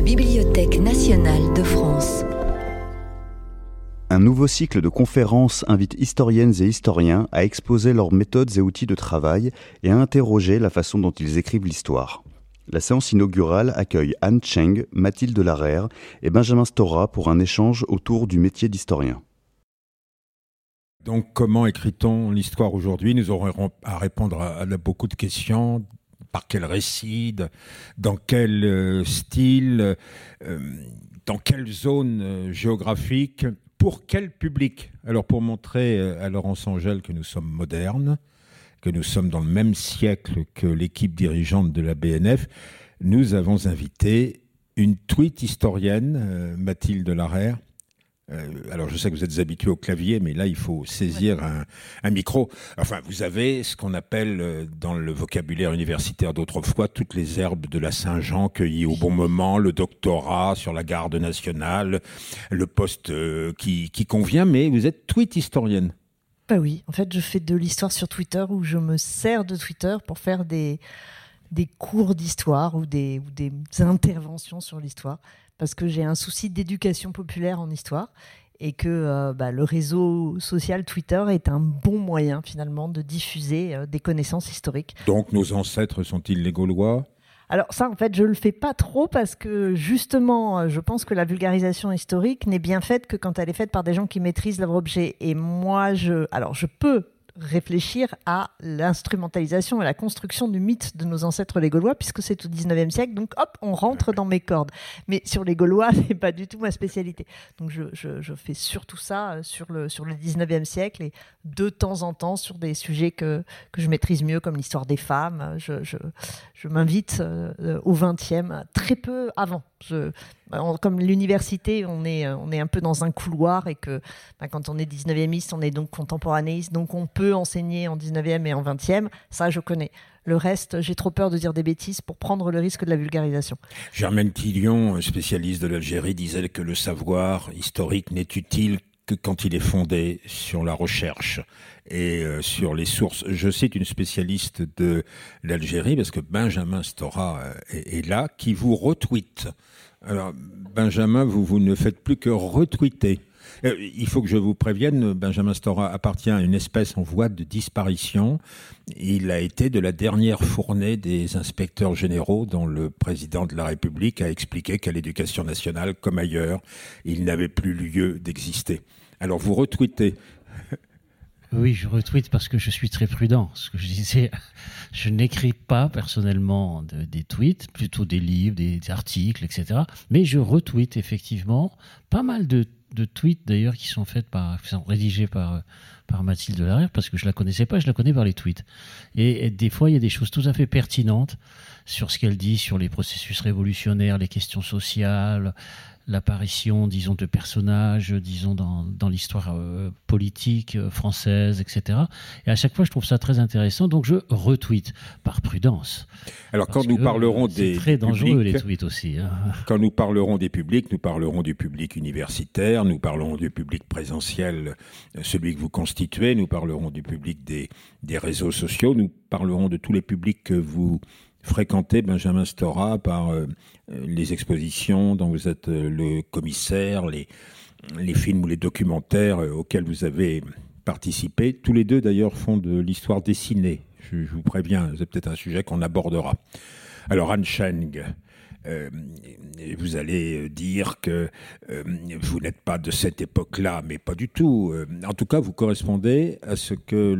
la Bibliothèque nationale de France. Un nouveau cycle de conférences invite historiennes et historiens à exposer leurs méthodes et outils de travail et à interroger la façon dont ils écrivent l'histoire. La séance inaugurale accueille Anne Cheng, Mathilde Larère et Benjamin Stora pour un échange autour du métier d'historien. Donc, comment écrit-on l'histoire aujourd'hui? Nous aurons à répondre à, beaucoup de questions. Par quel récit Dans quel euh, style euh, Dans quelle zone euh, géographique Pour quel public? Alors, pour montrer à Laurence Angèle que nous sommes modernes, que nous sommes dans le même siècle que l'équipe dirigeante de la BNF, nous avons invité une tweet historienne, Mathilde Larère, alors je sais que vous êtes habitué au clavier, mais là il faut saisir un, micro. Enfin, vous avez ce qu'on appelle euh, dans le vocabulaire universitaire d'autrefois toutes les herbes de la Saint-Jean cueillies au bon moment, le doctorat sur la garde nationale, le poste euh, qui, convient, mais vous êtes tweet historienne. Bah oui, en fait je fais de l'histoire sur Twitter où je me sers de Twitter pour faire des, des cours d'histoire ou des, ou des interventions sur l'histoire parce que j'ai un souci d'éducation populaire en histoire et que euh, bah, le réseau social Twitter est un bon moyen finalement de diffuser euh, des connaissances historiques. Donc nos ancêtres sont-ils les Gaulois? Alors ça, en fait, je le fais pas trop parce que justement, euh, je pense que la vulgarisation historique n'est bien faite que quand elle est faite par des gens qui maîtrisent leur objet. Et moi, je, alors je peux réfléchir à l'instrumentalisation et la construction du mythe de nos ancêtres les Gaulois, puisque c'est au 19e siècle. Donc, hop, on rentre dans mes cordes. Mais sur les Gaulois, c'est pas du tout ma spécialité. Donc, je, fais surtout ça euh, sur le, sur le 19e siècle et de temps en temps sur des sujets que, que je maîtrise mieux, comme l'histoire des femmes. Je, je, m'invite euh, au 20e, très peu avant. Comme l'université, on est, on est un peu dans un couloir et que bah, quand on est 19e, on est donc contemporanéiste, donc on peut enseigner en 19e et en 20e. Ça, je connais. Le reste, j'ai trop peur de dire des bêtises pour prendre le risque de la vulgarisation. Germaine Tillion, spécialiste de l'Algérie, disait que le savoir historique n'est utile que quand il est fondé sur la recherche et euh, sur les sources. Je cite une spécialiste de l'Algérie, parce que Benjamin Stora euh, est, là, qui vous retweet. Alors, Benjamin, vous, vous ne faites plus que retweeter. Euh, il faut que je vous prévienne, Benjamin Stora appartient à une espèce en voie de disparition. Il a été de la dernière fournée des inspecteurs généraux dont le président de la République a expliqué qu'à l'éducation nationale, comme ailleurs, il n'avait plus lieu d'exister. Alors vous retweetez oui, je retweete parce que je suis très prudent. Ce que je disais, je n'écris pas personnellement des tweets, plutôt des livres, des, articles, etc. Mais je retweete effectivement pas mal de, tweets d'ailleurs qui sont faits par, qui sont rédigés par par Mathilde Larrière parce que je la connaissais pas, je la connais par les tweets. Et, et des fois, il y a des choses tout à fait pertinentes sur ce qu'elle dit sur les processus révolutionnaires, les questions sociales, l'apparition, disons, de personnages, disons, dans, dans l'histoire euh, politique euh, française, etc. Et à chaque fois, je trouve ça très intéressant, donc je retweet par prudence. Alors, quand nous parlerons des. C'est très dangereux, les tweets aussi. Hein. Quand nous parlerons des publics, nous parlerons du public universitaire, nous parlerons du public présentiel, celui que vous constituez, nous parlerons du public des, des réseaux sociaux, nous parlerons de tous les publics que vous fréquenté Benjamin Stora par euh, les expositions dont vous êtes euh, le commissaire, les, films ou les documentaires euh, auxquels vous avez participé. Tous les deux d'ailleurs font de l'histoire dessinée. Je, vous préviens, c'est peut-être un sujet qu'on abordera. Alors Anne Cheng, vous allez dire que vous n'êtes pas de cette époque-là, mais pas du tout. en tout cas, vous correspondez à ce que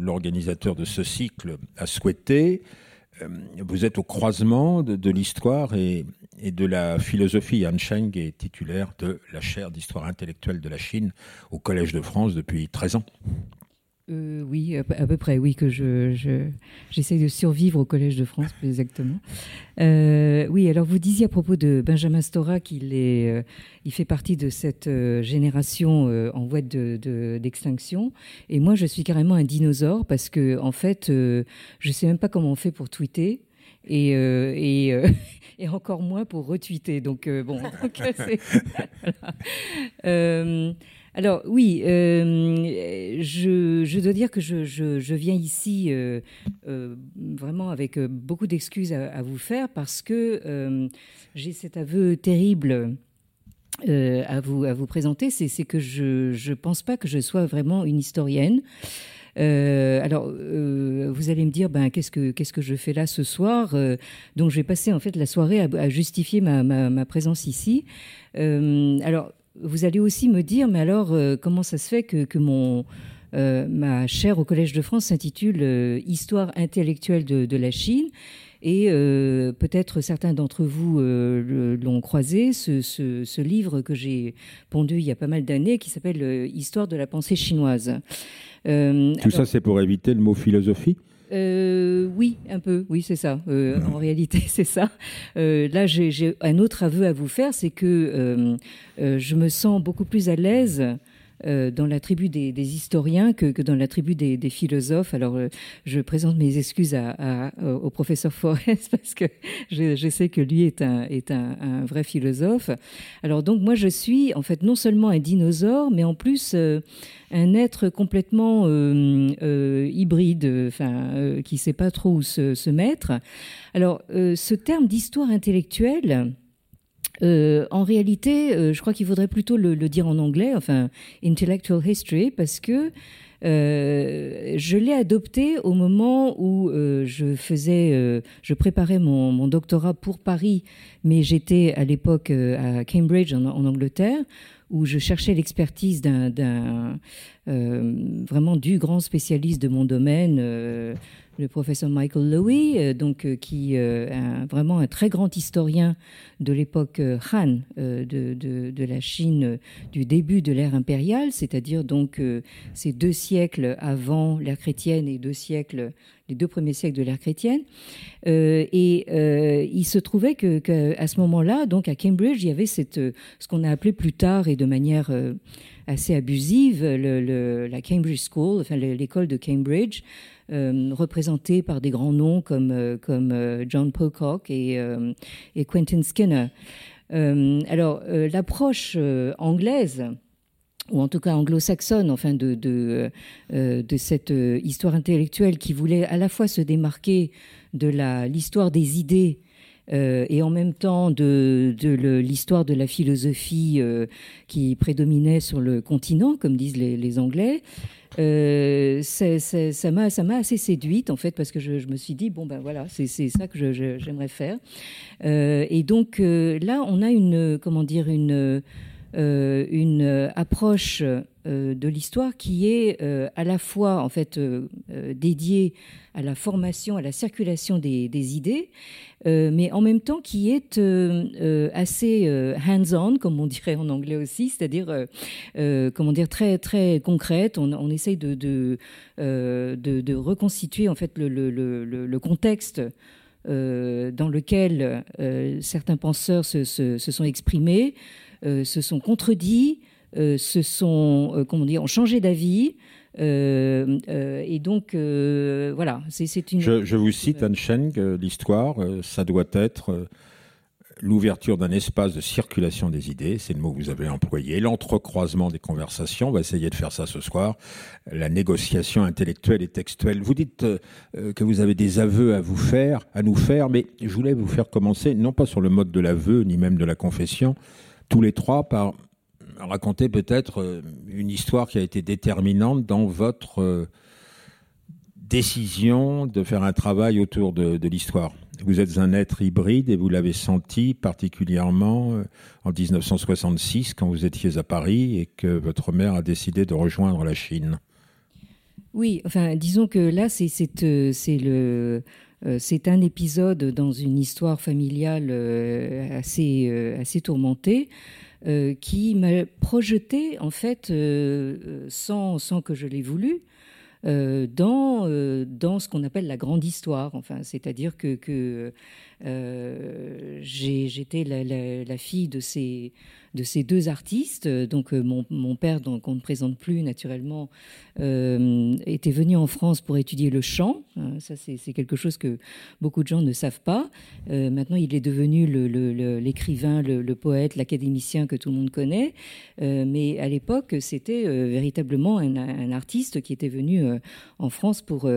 l'organisateur de ce cycle a souhaité, vous êtes au croisement de, l'histoire et, de la philosophie. Yan Sheng est titulaire de la chaire d'histoire intellectuelle de la Chine au Collège de France depuis 13 ans. Euh, oui, à, peu près, oui, que je, j'essaye de survivre au Collège de France, plus exactement. Euh, oui, alors vous disiez à propos de Benjamin Stora qu'il est, euh, il fait partie de cette génération en voie de, d'extinction. Et moi, je suis carrément un dinosaure parce que, en fait, je sais même pas comment on fait pour tweeter. Et, et, encore moins pour retweeter. Donc, bon, donc, Alors oui, je, dois dire que je, viens ici vraiment avec beaucoup d'excuses à, vous faire parce que j'ai cet aveu terrible. à, vous, présenter, c'est que je ne pense pas que je sois vraiment une historienne. Euh, alors, euh, vous allez me dire, ben, qu'est-ce que je fais là ce soir euh, Donc, je vais passer en fait la soirée à, justifier ma, ma, présence ici. alors, vous allez aussi me dire, mais alors, comment ça se fait que, que mon ma chaire au Collège de France s'intitule Histoire intellectuelle de, de la Chine et peut-être certains d'entre vous l'ont croisé, ce, ce, ce, livre que j'ai pondu il y a pas mal d'années qui s'appelle Histoire de la pensée chinoise. Euh, Tout ça, c'est pour éviter le mot philosophie? Euh, oui, un peu, oui, c'est ça. Euh, en réalité, c'est ça. là, j'ai un autre aveu à vous faire, c'est que je me sens beaucoup plus à l'aise euh, dans la tribu des, historiens que, dans la tribu des, philosophes. Alors, euh, je présente mes excuses au professeur Forest parce que je, sais que lui est, un, vrai philosophe. Alors, donc, moi, je suis en fait non seulement un dinosaure, mais en plus euh, un être complètement hybride, enfin, qui ne sait pas trop où se mettre. Alors, ce terme d'histoire intellectuelle, euh, en réalité, euh, je crois qu'il faudrait plutôt le, dire en anglais, enfin intellectual history, parce que euh, je l'ai adopté au moment où je faisais, je préparais mon, doctorat pour Paris, mais j'étais à l'époque à Cambridge en, Angleterre, où je cherchais l'expertise d'un vraiment du grand spécialiste de mon domaine le professeur Michael Lowy, euh, donc, euh, qui est euh, vraiment un très grand historien de l'époque Han de, de, la Chine du début de l'ère impériale, c'est-à-dire donc ces deux siècles avant l'ère chrétienne et deux siècles, les deux premiers siècles de l'ère chrétienne. et il se trouvait que, à ce moment-là, donc à Cambridge, il y avait cette, ce qu'on a appelé plus tard et de manière assez abusive la Cambridge School, enfin l'école de Cambridge. Euh, représentés par des grands noms comme, euh, comme euh, John Pocock et, Quentin Skinner. alors, l'approche anglaise, ou en tout cas anglo-saxonne, enfin de, de, cette histoire intellectuelle qui voulait à la fois se démarquer de l'histoire des idées et en même temps de, de l'histoire de la philosophie qui prédominait sur le continent, comme disent les Anglais, euh, ça m'a ça assez séduite en fait parce que je, me suis dit bon ben voilà c'est ça que j'aimerais faire. Euh, et donc euh, là on a une comment dire une une approche de l'histoire qui est à la fois en fait dédiée à la formation, à la circulation des, idées, euh, mais en même temps qui est euh, euh, assez hands-on, comme on dirait en anglais aussi, c'est-à-dire, comment dire, très très concrète. On, essaye de de, de, reconstituer en fait le, le, le, le contexte. dans lequel certains penseurs se, se, se sont exprimés, se sont contredits, se sont, comment dire, ont changé d'avis, euh, euh, et donc, euh, voilà, c'est une. Je, vous cite Anne Cheng, l'histoire, ça doit être l'ouverture d'un espace de circulation des idées, c'est le mot que vous avez employé, l'entrecroisement des conversations, on va essayer de faire ça ce soir, la négociation intellectuelle et textuelle. Vous dites que vous avez des aveux à vous faire, à nous faire, mais je voulais vous faire commencer, non pas sur le mode de l'aveu, ni même de la confession, tous les trois par raconter peut-être euh, une histoire qui a été déterminante dans votre euh, décision de faire un travail autour de, l'histoire. Vous êtes un être hybride et vous l'avez senti particulièrement euh, en 1966 quand vous étiez à Paris et que votre mère a décidé de rejoindre la Chine. Oui, enfin, disons que là, c'est le. c'est un épisode dans une histoire familiale assez, assez tourmentée. Euh, qui m'a projeté, en fait, euh, euh, sans, sans, que je l'ai voulu, dans, dans ce qu'on appelle la grande histoire. Enfin, c'est-à-dire que, que j'étais la, fille de ces de ces deux artistes. Donc mon, mon père, dont on ne présente plus naturellement, était venu en France pour étudier le chant. ça, c'est quelque chose que beaucoup de gens ne savent pas. maintenant, il est devenu l'écrivain, le, poète, l'académicien que tout le monde connaît. mais à l'époque, c'était véritablement un, artiste qui était venu en France pour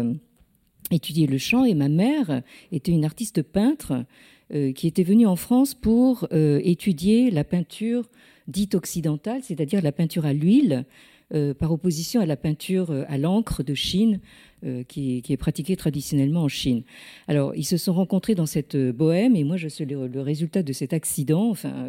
étudier le chant et ma mère était une artiste peintre euh, qui était venue en France pour euh, étudier la peinture dite occidentale, c'est-à-dire la peinture à l'huile, euh, par opposition à la peinture à l'encre de Chine, qui, est pratiquée traditionnellement en Chine. Alors, ils se sont rencontrés dans cette bohème, et moi, je suis le, résultat de cet accident. Enfin,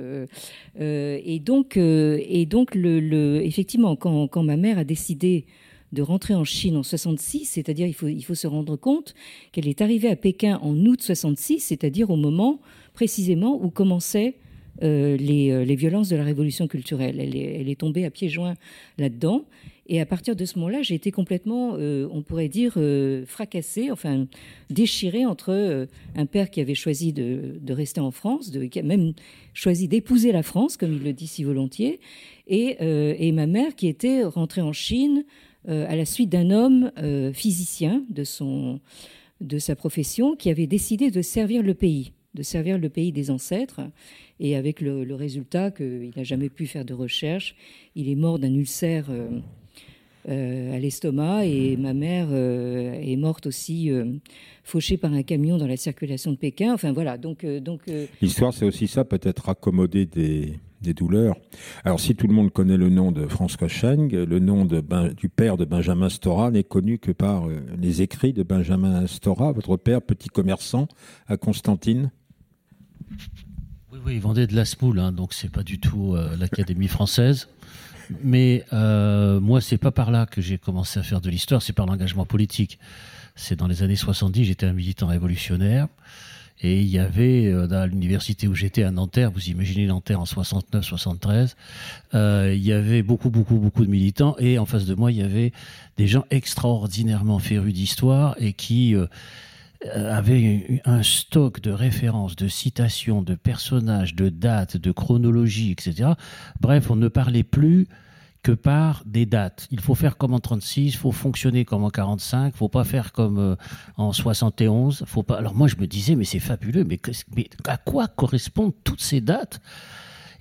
et donc, et donc, le, effectivement, quand, quand ma mère a décidé de rentrer en Chine en 66, c'est-à-dire il faut, il faut se rendre compte qu'elle est arrivée à Pékin en août 66, c'est-à-dire au moment précisément où commençaient euh, les, euh, les, violences de la révolution culturelle. Elle est, elle est tombée à pieds joints là-dedans. Et à partir de ce moment-là, j'ai été complètement, euh, on pourrait dire, fracassée, enfin déchirée entre un père qui avait choisi de, de, rester en France, de, qui a même choisi d'épouser la France, comme il le dit si volontiers, et, et ma mère qui était rentrée en Chine à la suite d'un homme euh, physicien de, son, de sa profession qui avait décidé de servir le pays, de servir le pays des ancêtres, et avec le, résultat qu'il n'a jamais pu faire de recherche. Il est mort d'un ulcère. Euh, à l'estomac et ma mère est morte aussi fauchée par un camion dans la circulation de Pékin. Enfin voilà, donc donc l'histoire c'est aussi ça, peut-être accommoder des des douleurs. Alors, si tout le monde connaît le nom de François Cheng, le nom de du père de Benjamin Stora n'est connu que par euh, les écrits de Benjamin Stora, votre père, petit commerçant à Constantine. Oui, oui, il vendait de la smoule, hein, donc c'est pas du tout euh, l'Académie française. Mais euh, moi, c'est pas par là que j'ai commencé à faire de l'histoire, c'est par l'engagement politique. C'est dans les années 70, j'étais un militant révolutionnaire. Et il y avait, euh, dans l'université où j'étais à Nanterre, vous imaginez Nanterre en 69-73, euh, il y avait beaucoup, beaucoup, beaucoup de militants. Et en face de moi, il y avait des gens extraordinairement férus d'histoire et qui euh, avaient un stock de références, de citations, de personnages, de dates, de chronologies, etc. Bref, on ne parlait plus que par des dates. Il faut faire comme en 36, il faut fonctionner comme en 45, il faut pas faire comme euh, en 71. Faut pas. Alors moi je me disais mais c'est fabuleux, mais, mais à quoi correspondent toutes ces dates?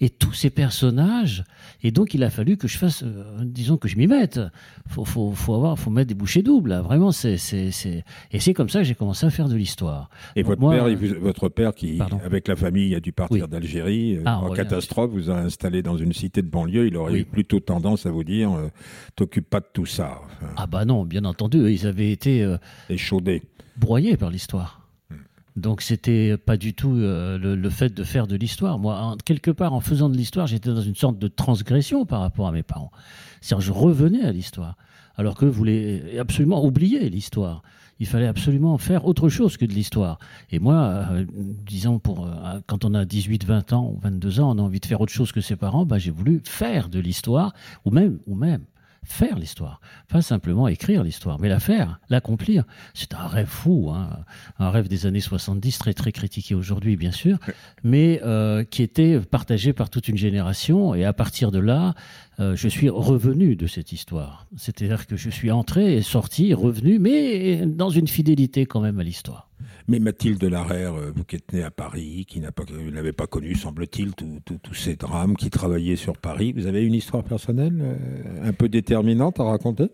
Et tous ces personnages. Et donc, il a fallu que je fasse, euh, disons que je m'y mette. Faut, faut, faut avoir, faut mettre des bouchées doubles. Vraiment, c'est, c'est, c'est, et c'est comme ça que j'ai commencé à faire de l'histoire. Et votre père, votre père qui, avec la famille, a dû partir d'Algérie euh, ah, en catastrophe, vous a installé dans une cité de banlieue. Il aurait eu plutôt tendance à vous dire, euh, t'occupe pas de tout ça. ah bah non, bien entendu, ils avaient été échaudés, broyés par l'histoire. Donc c'était pas du tout euh, le, fait de faire de l'histoire. Moi, quelque part, en faisant de l'histoire, j'étais dans une sorte de transgression par rapport à mes parents. C'est-à-dire, je revenais à l'histoire, alors que voulez absolument oublier l'histoire. Il fallait absolument faire autre chose que de l'histoire. Et moi, euh, disons, pour, euh, quand on a 18, 20 ans ou 22 ans, on a envie de faire autre chose que ses parents, bah, j'ai voulu faire de l'histoire, ou même, ou même faire l'histoire, pas simplement écrire l'histoire, mais la faire, l'accomplir. C'est un rêve fou, hein. un rêve des années 70, très très critiqué aujourd'hui bien sûr, mais euh, qui était partagé par toute une génération. Et à partir de là, euh, je suis revenu de cette histoire. C'est-à-dire que je suis entré et sorti, revenu, mais dans une fidélité quand même à l'histoire. Mais Mathilde Larère, euh, qui êtes née à Paris, qui n'avait pas, connu, semble-t-il, tous ces drames, qui travaillaient sur Paris, vous avez une histoire personnelle euh, un peu déterminante à raconter?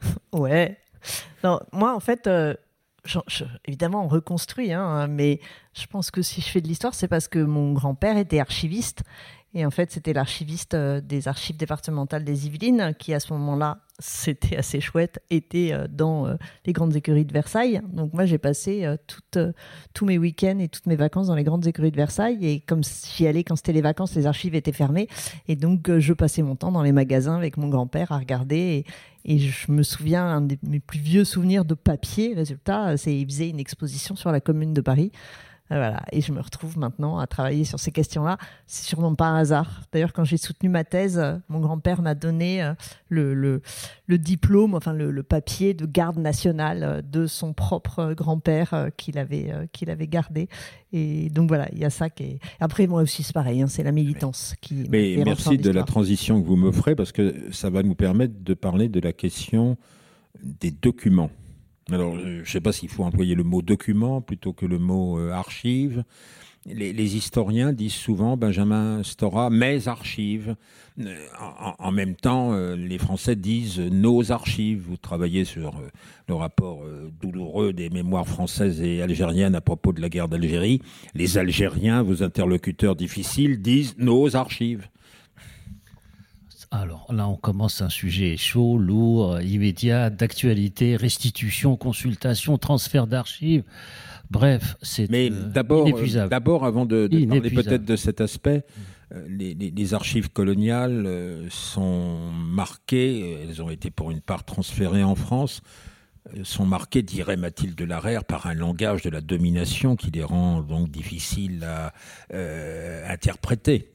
Ouais. Non, moi, en fait, euh, évidemment, on reconstruit, hein, mais je pense que si je fais de l'histoire, c'est parce que mon grand-père était archiviste et en fait, c'était l'archiviste euh, des archives départementales des Yvelines qui, à ce moment-là, c'était assez chouette, était euh, dans euh, les grandes écuries de Versailles. Donc moi, j'ai passé tous mes week-ends et toutes mes vacances dans les grandes écuries de Versailles. Et comme j'y allais quand c'était les vacances, les archives étaient fermées. Et donc, je passais mon temps dans les magasins avec mon grand-père à regarder. Et, je me souviens, un de mes plus vieux souvenirs de papier, résultat, c'est il faisait une exposition sur la commune de Paris. Voilà. Et je me retrouve maintenant à travailler sur ces questions-là. C'est sûrement pas un hasard. D'ailleurs, quand j'ai soutenu ma thèse, mon grand-père m'a donné le, le, le, diplôme, enfin le, papier de garde nationale de son propre grand-père qu'il avait, qu'il avait gardé. Et donc voilà, il y a ça qui est. Après, moi aussi, c'est pareil, hein, c'est la militance qui. Mais merci de la transition que vous m'offrez parce que ça va nous permettre de parler de la question des documents. Alors, je ne sais pas s'il faut employer le mot document plutôt que le mot euh, archive. Les, historiens disent souvent Benjamin Stora, mes archives. Euh, en, même temps, euh, les Français disent nos archives. Vous travaillez sur le rapport douloureux des mémoires françaises et algériennes à propos de la guerre d'Algérie. Les Algériens, vos interlocuteurs difficiles, disent nos archives. Alors là, on commence un sujet chaud, lourd, immédiat, d'actualité, restitution, consultation, transfert d'archives. Bref, c'est Mais euh, d'abord, euh, d'abord, avant de, parler peut-être de cet aspect, euh, les, archives coloniales sont marquées, elles ont été pour une part transférées en France, sont marquées, dirait Mathilde Larère, par un langage de la domination qui les rend donc difficiles à interpréter.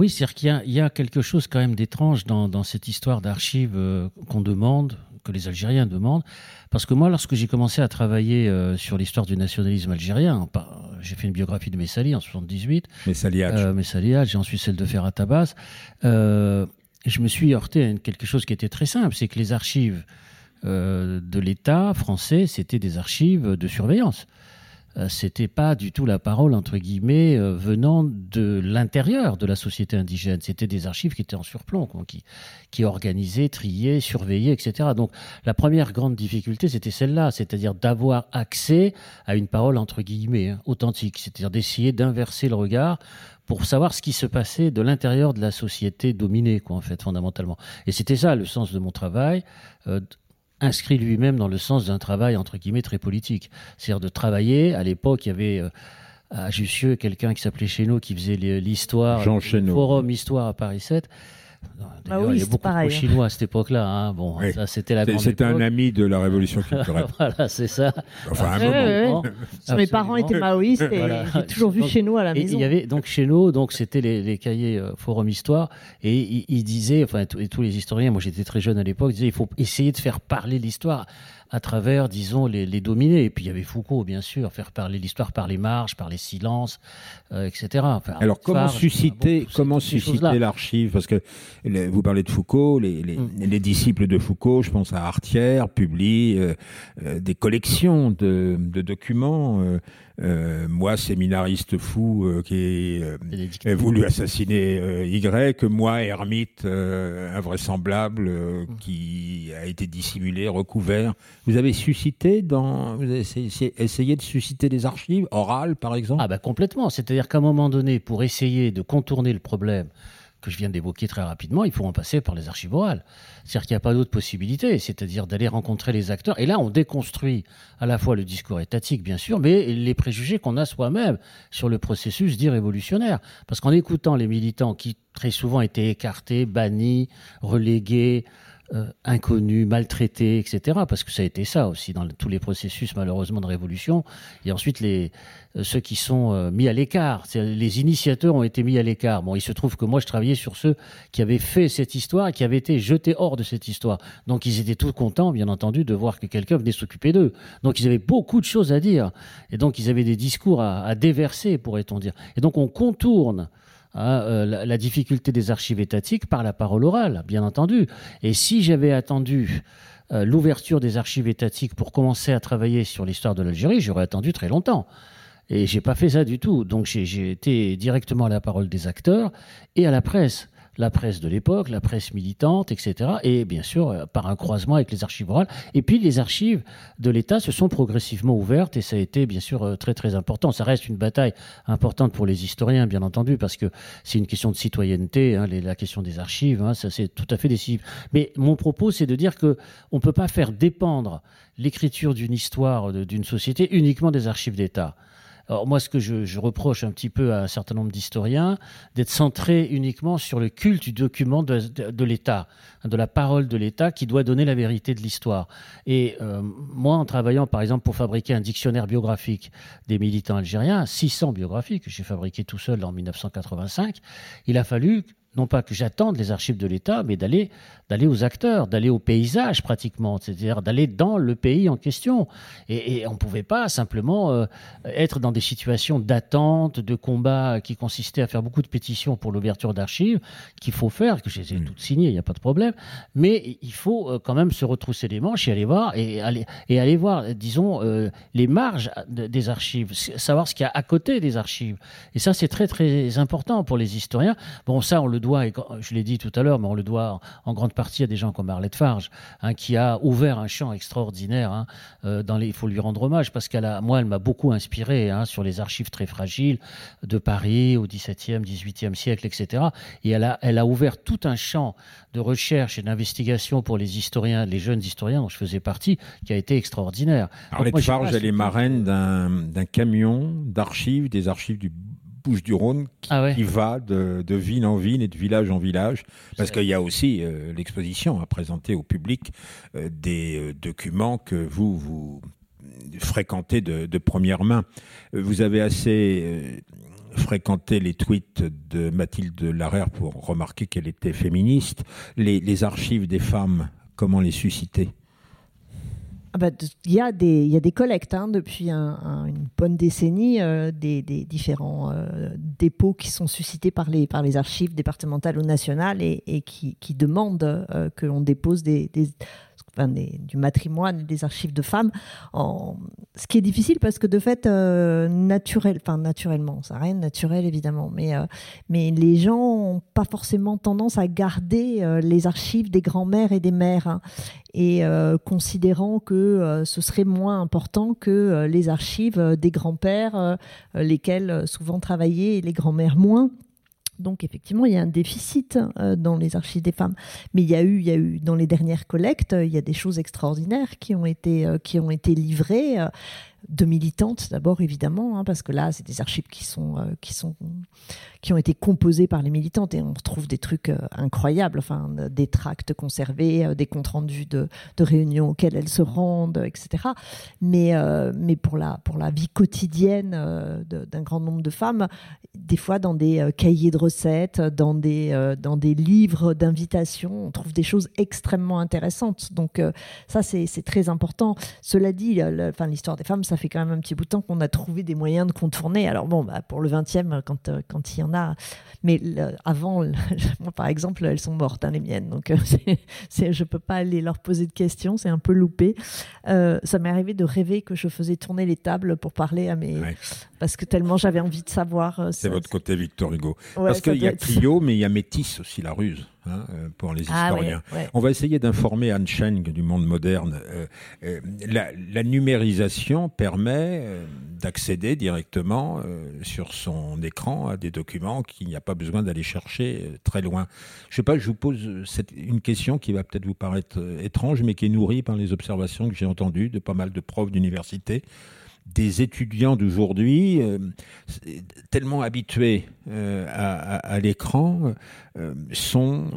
Oui, c'est-à-dire qu'il y, a quelque chose quand même d'étrange dans, cette histoire d'archives euh, qu'on demande, que les Algériens demandent. Parce que moi, lorsque j'ai commencé à travailler euh, sur l'histoire du nationalisme algérien, j'ai fait une biographie de Messali en 78. Messali euh, Messali j'ai ensuite celle de Ferrat Abbas. Euh, je me suis heurté à quelque chose qui était très simple, c'est que les archives de l'État français, c'était des archives de surveillance. Euh, c'était pas du tout la parole entre guillemets euh, venant de l'intérieur de la société indigène. C'était des archives qui étaient en surplomb, qui, organisaient, triaient, surveillaient, etc. Donc la première grande difficulté, c'était celle-là, c'est-à-dire d'avoir accès à une parole entre guillemets hein, authentique, c'est-à-dire d'essayer d'inverser le regard pour savoir ce qui se passait de l'intérieur de la société dominée, en fait, fondamentalement. Et c'était ça le sens de mon travail, euh, inscrit lui-même dans le sens d'un travail, entre guillemets, très politique. C'est-à-dire de travailler. À l'époque, il y avait euh, à Jussieu quelqu'un qui s'appelait Chéneau qui faisait l'histoire, Jean Forum Histoire à Paris 7. Bah oui, il y a beaucoup de hein. chinois à cette époque-là. Hein. Bon, ça c'était la grande C'était un ami de la révolution culturelle. voilà, c'est ça. Enfin, un moment. Mes parents étaient maoïstes et j'ai toujours vu chez nous à la maison. Il y avait donc chez nous, donc c'était les, cahiers euh, Forum Histoire, et il, il disait, enfin, et tous les historiens, moi j'étais très jeune à l'époque, disaient il faut essayer de faire parler l'histoire à travers, disons, les, les, dominés. Et puis il y avait Foucault, bien sûr, faire parler l'histoire par les marges, par les silences, euh, etc. Alors comment susciter, comment susciter l'archive? Parce que vous parlez de Foucault, les, les, mm. les, disciples de Foucault, je pense à Artière, publient euh, euh, des collections de, de documents. Euh, moi, séminariste fou euh, qui a voulu assassiner Y, moi, ermite invraisemblable mm. qui a été dissimulé, recouvert. Vous avez suscité dans, vous avez essayé, de susciter des archives orales, par exemple? Ah ben complètement. C'est-à-dire qu'à un moment donné, pour essayer de contourner le problème que je viens d'évoquer très rapidement, il faut en passer par les archives orales. C'est-à-dire qu'il n'y a pas d'autre possibilité, c'est-à-dire d'aller rencontrer les acteurs. Et là, on déconstruit à la fois le discours étatique, bien sûr, mais les préjugés qu'on a soi-même sur le processus dit révolutionnaire. Parce qu'en écoutant les militants qui très souvent étaient écartés, bannis, relégués, euh, inconnus, maltraités, etc. Parce que ça a été ça aussi dans tous les processus malheureusement de révolution. Et ensuite les euh, ceux qui sont euh, mis à l'écart, les initiateurs ont été mis à l'écart. Bon, il se trouve que moi je travaillais sur ceux qui avaient fait cette histoire et qui avaient été jetés hors de cette histoire. Donc ils étaient tous contents, bien entendu, de voir que quelqu'un venait s'occuper d'eux. Donc ils avaient beaucoup de choses à dire et donc ils avaient des discours à déverser, pourrait-on dire. Et donc on contourne Hein, euh, la, difficulté des archives étatiques par la parole orale, bien entendu. Et si j'avais attendu euh, l'ouverture des archives étatiques pour commencer à travailler sur l'histoire de l'Algérie, j'aurais attendu très longtemps. Et j'ai pas fait ça du tout. Donc j'ai été directement à la parole des acteurs et à la presse la presse de l'époque, la presse militante, etc. Et bien sûr, euh, par un croisement avec les archives orales. Et puis les archives de l'État se sont progressivement ouvertes et ça a été bien sûr euh, très très important. Ça reste une bataille importante pour les historiens, bien entendu, parce que c'est une question de citoyenneté, hein, la question des archives, hein, ça c'est tout à fait décisif. Mais mon propos, c'est de dire que on ne peut pas faire dépendre l'écriture d'une histoire d'une société uniquement des archives d'État. Alors moi, ce que je, reproche un petit peu à un certain nombre d'historiens, d'être centré uniquement sur le culte du document de, l'État, de la parole de l'État qui doit donner la vérité de l'histoire. Et euh, moi, en travaillant par exemple pour fabriquer un dictionnaire biographique des militants algériens, 600 biographies que j'ai fabriqué tout seul en 1985, il a fallu non pas que j'attende les archives de l'État, mais d'aller d'aller aux acteurs, d'aller au paysage pratiquement, c'est-à-dire d'aller dans le pays en question. Et, on ne pouvait pas simplement euh, être dans des situations d'attente, de combat qui consistaient à faire beaucoup de pétitions pour l'ouverture d'archives, qu'il faut faire, que j'ai mm. toutes signées, il n'y a pas de problème, mais il faut euh, quand même se retrousser les manches et aller voir, et aller, et aller voir, disons, euh, les marges des archives, savoir ce qu'il y a à côté des archives. Et ça, c'est très très important pour les historiens. Bon, ça, on le doit, et je l'ai dit tout à l'heure, mais on le doit en grande partie à des gens comme Arlette Farge, hein, qui a ouvert un champ extraordinaire. Hein, euh, dans les, il faut lui rendre hommage parce qu'elle a, moi, elle m'a beaucoup inspiré hein, sur les archives très fragiles de Paris au XVIIe, XVIIIe siècle, etc. Et elle a, elle a ouvert tout un champ de recherche et d'investigation pour les historiens, les jeunes historiens dont je faisais partie, qui a été extraordinaire. Arlette Farge, elle est marraine d'un camion d'archives, des archives du Bouches-du-Rhône ah qui, va de, ville en ville et de village en village, parce qu'il y a aussi euh, l'exposition à présenter au public euh, des euh, documents que vous, vous fréquentez de, première main. Vous avez assez fréquenté les tweets de Mathilde Larère pour remarquer qu'elle était féministe. les archives des femmes, comment les susciter? Ah bah, il y, a des, y a des collectes hein, depuis une bonne décennie, euh, des, différents euh, dépôts qui sont suscités par les, par les archives départementales ou nationales et, et qui, qui, demandent euh, que l'on dépose des, des du matrimoine, des archives de femmes. Ce qui est difficile parce que de fait, euh, naturel, enfin naturellement, ça n'a rien de naturel évidemment, mais, euh, mais les gens n'ont pas forcément tendance à garder euh, les archives des grands-mères et des mères, hein, et considérant que ce serait moins important que les archives des grands-pères, lesquels souvent travaillaient, et les grands-mères moins. Donc effectivement, il y a un déficit euh, dans les archives des femmes. Mais il y a eu, dans les dernières collectes, il y a des choses extraordinaires qui ont été, euh, qui ont été livrées de militantes d'abord évidemment, hein, parce que là c'est des archives qui sont euh, qui sont qui ont été composées par les militantes et on retrouve des trucs euh, incroyables, enfin des tracts conservés, euh, des comptes rendus de, de, réunions auxquelles elles se rendent, etc. Mais mais pour la pour la vie quotidienne d'un grand nombre de femmes, des fois dans des cahiers de recettes, dans des dans des livres d'invitation, on trouve des choses extrêmement intéressantes. Donc ça c'est très important. Cela dit, l'histoire des femmes ça fait quand même un petit bout de temps qu'on a trouvé des moyens de contourner. Alors bon, bah, pour le 20e, quand, euh, quand il y en a, mais avant, moi par exemple, elles sont mortes, hein, les miennes, donc euh, je peux pas aller leur poser de questions, c'est un peu loupé. Euh, ça m'est arrivé de rêver que je faisais tourner les tables pour parler à mes, parce que tellement j'avais envie de savoir. c'est votre côté Victor Hugo. parce qu'il y a Clio, mais il y a Métis aussi, la ruse. Hein, euh, pour les ah historiens. On va essayer d'informer Anne Cheng du monde moderne. Euh, euh, la, numérisation permet d'accéder directement sur son écran à des documents qu'il n'y a pas besoin d'aller chercher très loin. Je sais pas, je vous pose une question qui va peut-être vous paraître étrange, mais qui est nourrie par les observations que j'ai entendues de pas mal de profs d'université des étudiants d'aujourd'hui, euh, tellement habitués euh, à, l'écran, euh, sont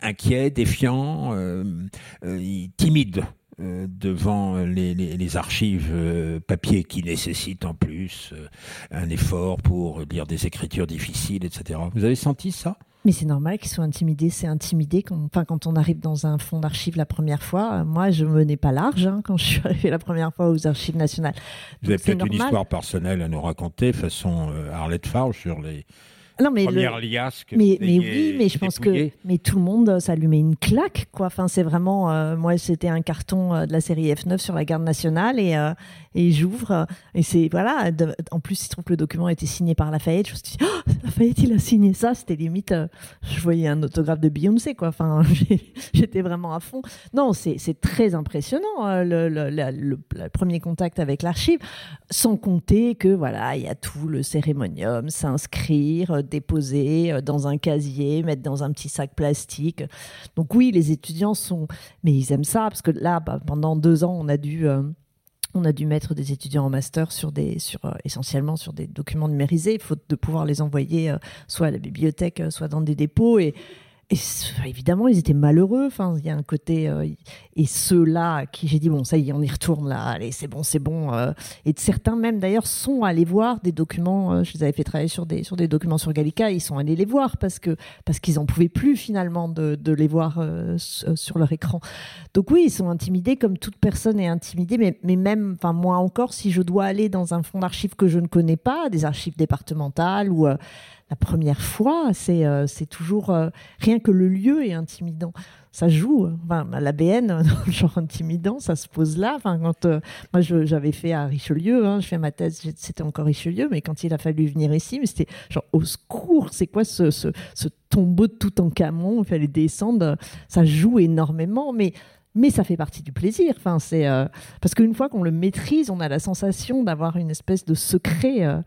inquiets, défiants, timides devant les, archives papier qui nécessitent en plus un effort pour lire des écritures difficiles, etc. Vous avez senti ça? Mais c'est normal qu'ils soient intimidés. C'est intimidé quand, enfin, quand on arrive dans un fonds d'archives la première fois. Moi, je menais pas large hein, quand je suis arrivée la première fois aux archives nationales. Vous avez peut-être une histoire personnelle à nous raconter, façon euh, Arlette Farge, sur les non, mais que mais, mais oui, mais je pense que mais tout le monde, ça lui met une claque, quoi. Enfin, c'est vraiment, euh, moi, c'était un carton euh, de la série F9 sur la garde nationale et et j'ouvre euh, et c'est voilà en plus il se trouve que le document a été signé par Lafayette. Je me suis dit oh, Lafayette il a signé ça. C'était limite euh, je voyais un autographe de Beyoncé quoi. Enfin j'étais vraiment à fond. Non c'est très impressionnant euh, le, premier contact avec l'archive sans compter que voilà il y a tout le cérémonium s'inscrire déposer dans un casier mettre dans un petit sac plastique. Donc oui les étudiants sont mais ils aiment ça parce que là bah, pendant deux ans on a dû on a dû mettre des étudiants en master sur des, sur, euh, essentiellement sur des documents numérisés, faute de pouvoir les envoyer euh, soit à la bibliothèque, euh, soit dans des dépôts. Évidemment, ils étaient malheureux. Il y a un côté. Euh, et ceux-là, qui j'ai dit, bon, ça y est, on y retourne là, allez, c'est bon, c'est bon. Euh. et certains, même d'ailleurs, sont allés voir des documents. Euh, je les avais fait travailler sur des, sur des documents sur Gallica. Ils sont allés les voir parce que parce qu'ils n'en pouvaient plus finalement de, de les voir sur leur écran. Donc oui, ils sont intimidés comme toute personne est intimidée. Mais, mais même, enfin, moi encore, si je dois aller dans un fonds d'archives que je ne connais pas, des archives départementales ou la première fois, c'est euh, toujours euh, rien que le lieu est intimidant. Ça joue. Enfin, l'ABN, genre intimidant, ça se pose là. Enfin, quand euh, moi j'avais fait à Richelieu, hein, je fais ma thèse, c'était encore Richelieu, mais quand il a fallu venir ici, c'était genre au secours. C'est quoi ce, ce, ce tombeau de tout en camon Il fallait descendre. Ça joue énormément, mais mais ça fait partie du plaisir. Enfin, c'est parce qu'une fois qu'on le maîtrise, on a la sensation d'avoir une espèce de secret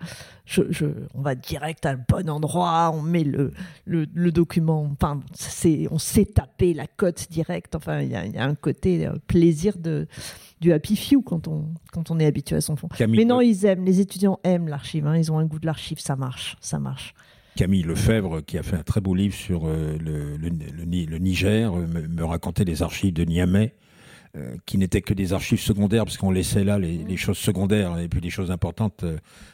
je, on va direct à le bon endroit, on met le, le, document, enfin, c'est, on sait taper la cote directe. Enfin, il y, a un côté euh, plaisir de, du happy few quand on, quand on est habitué à son fond. Mais non, ils aiment, les étudiants aiment l'archive, hein, ils ont un goût de l'archive, ça marche, ça marche. Camille Lefebvre, qui a fait un très beau livre sur euh, le, Niger, euh, me, racontait les archives de Niamey euh, qui n'étaient que des archives secondaires, parce qu'on laissait là les, choses secondaires, et puis les choses importantes,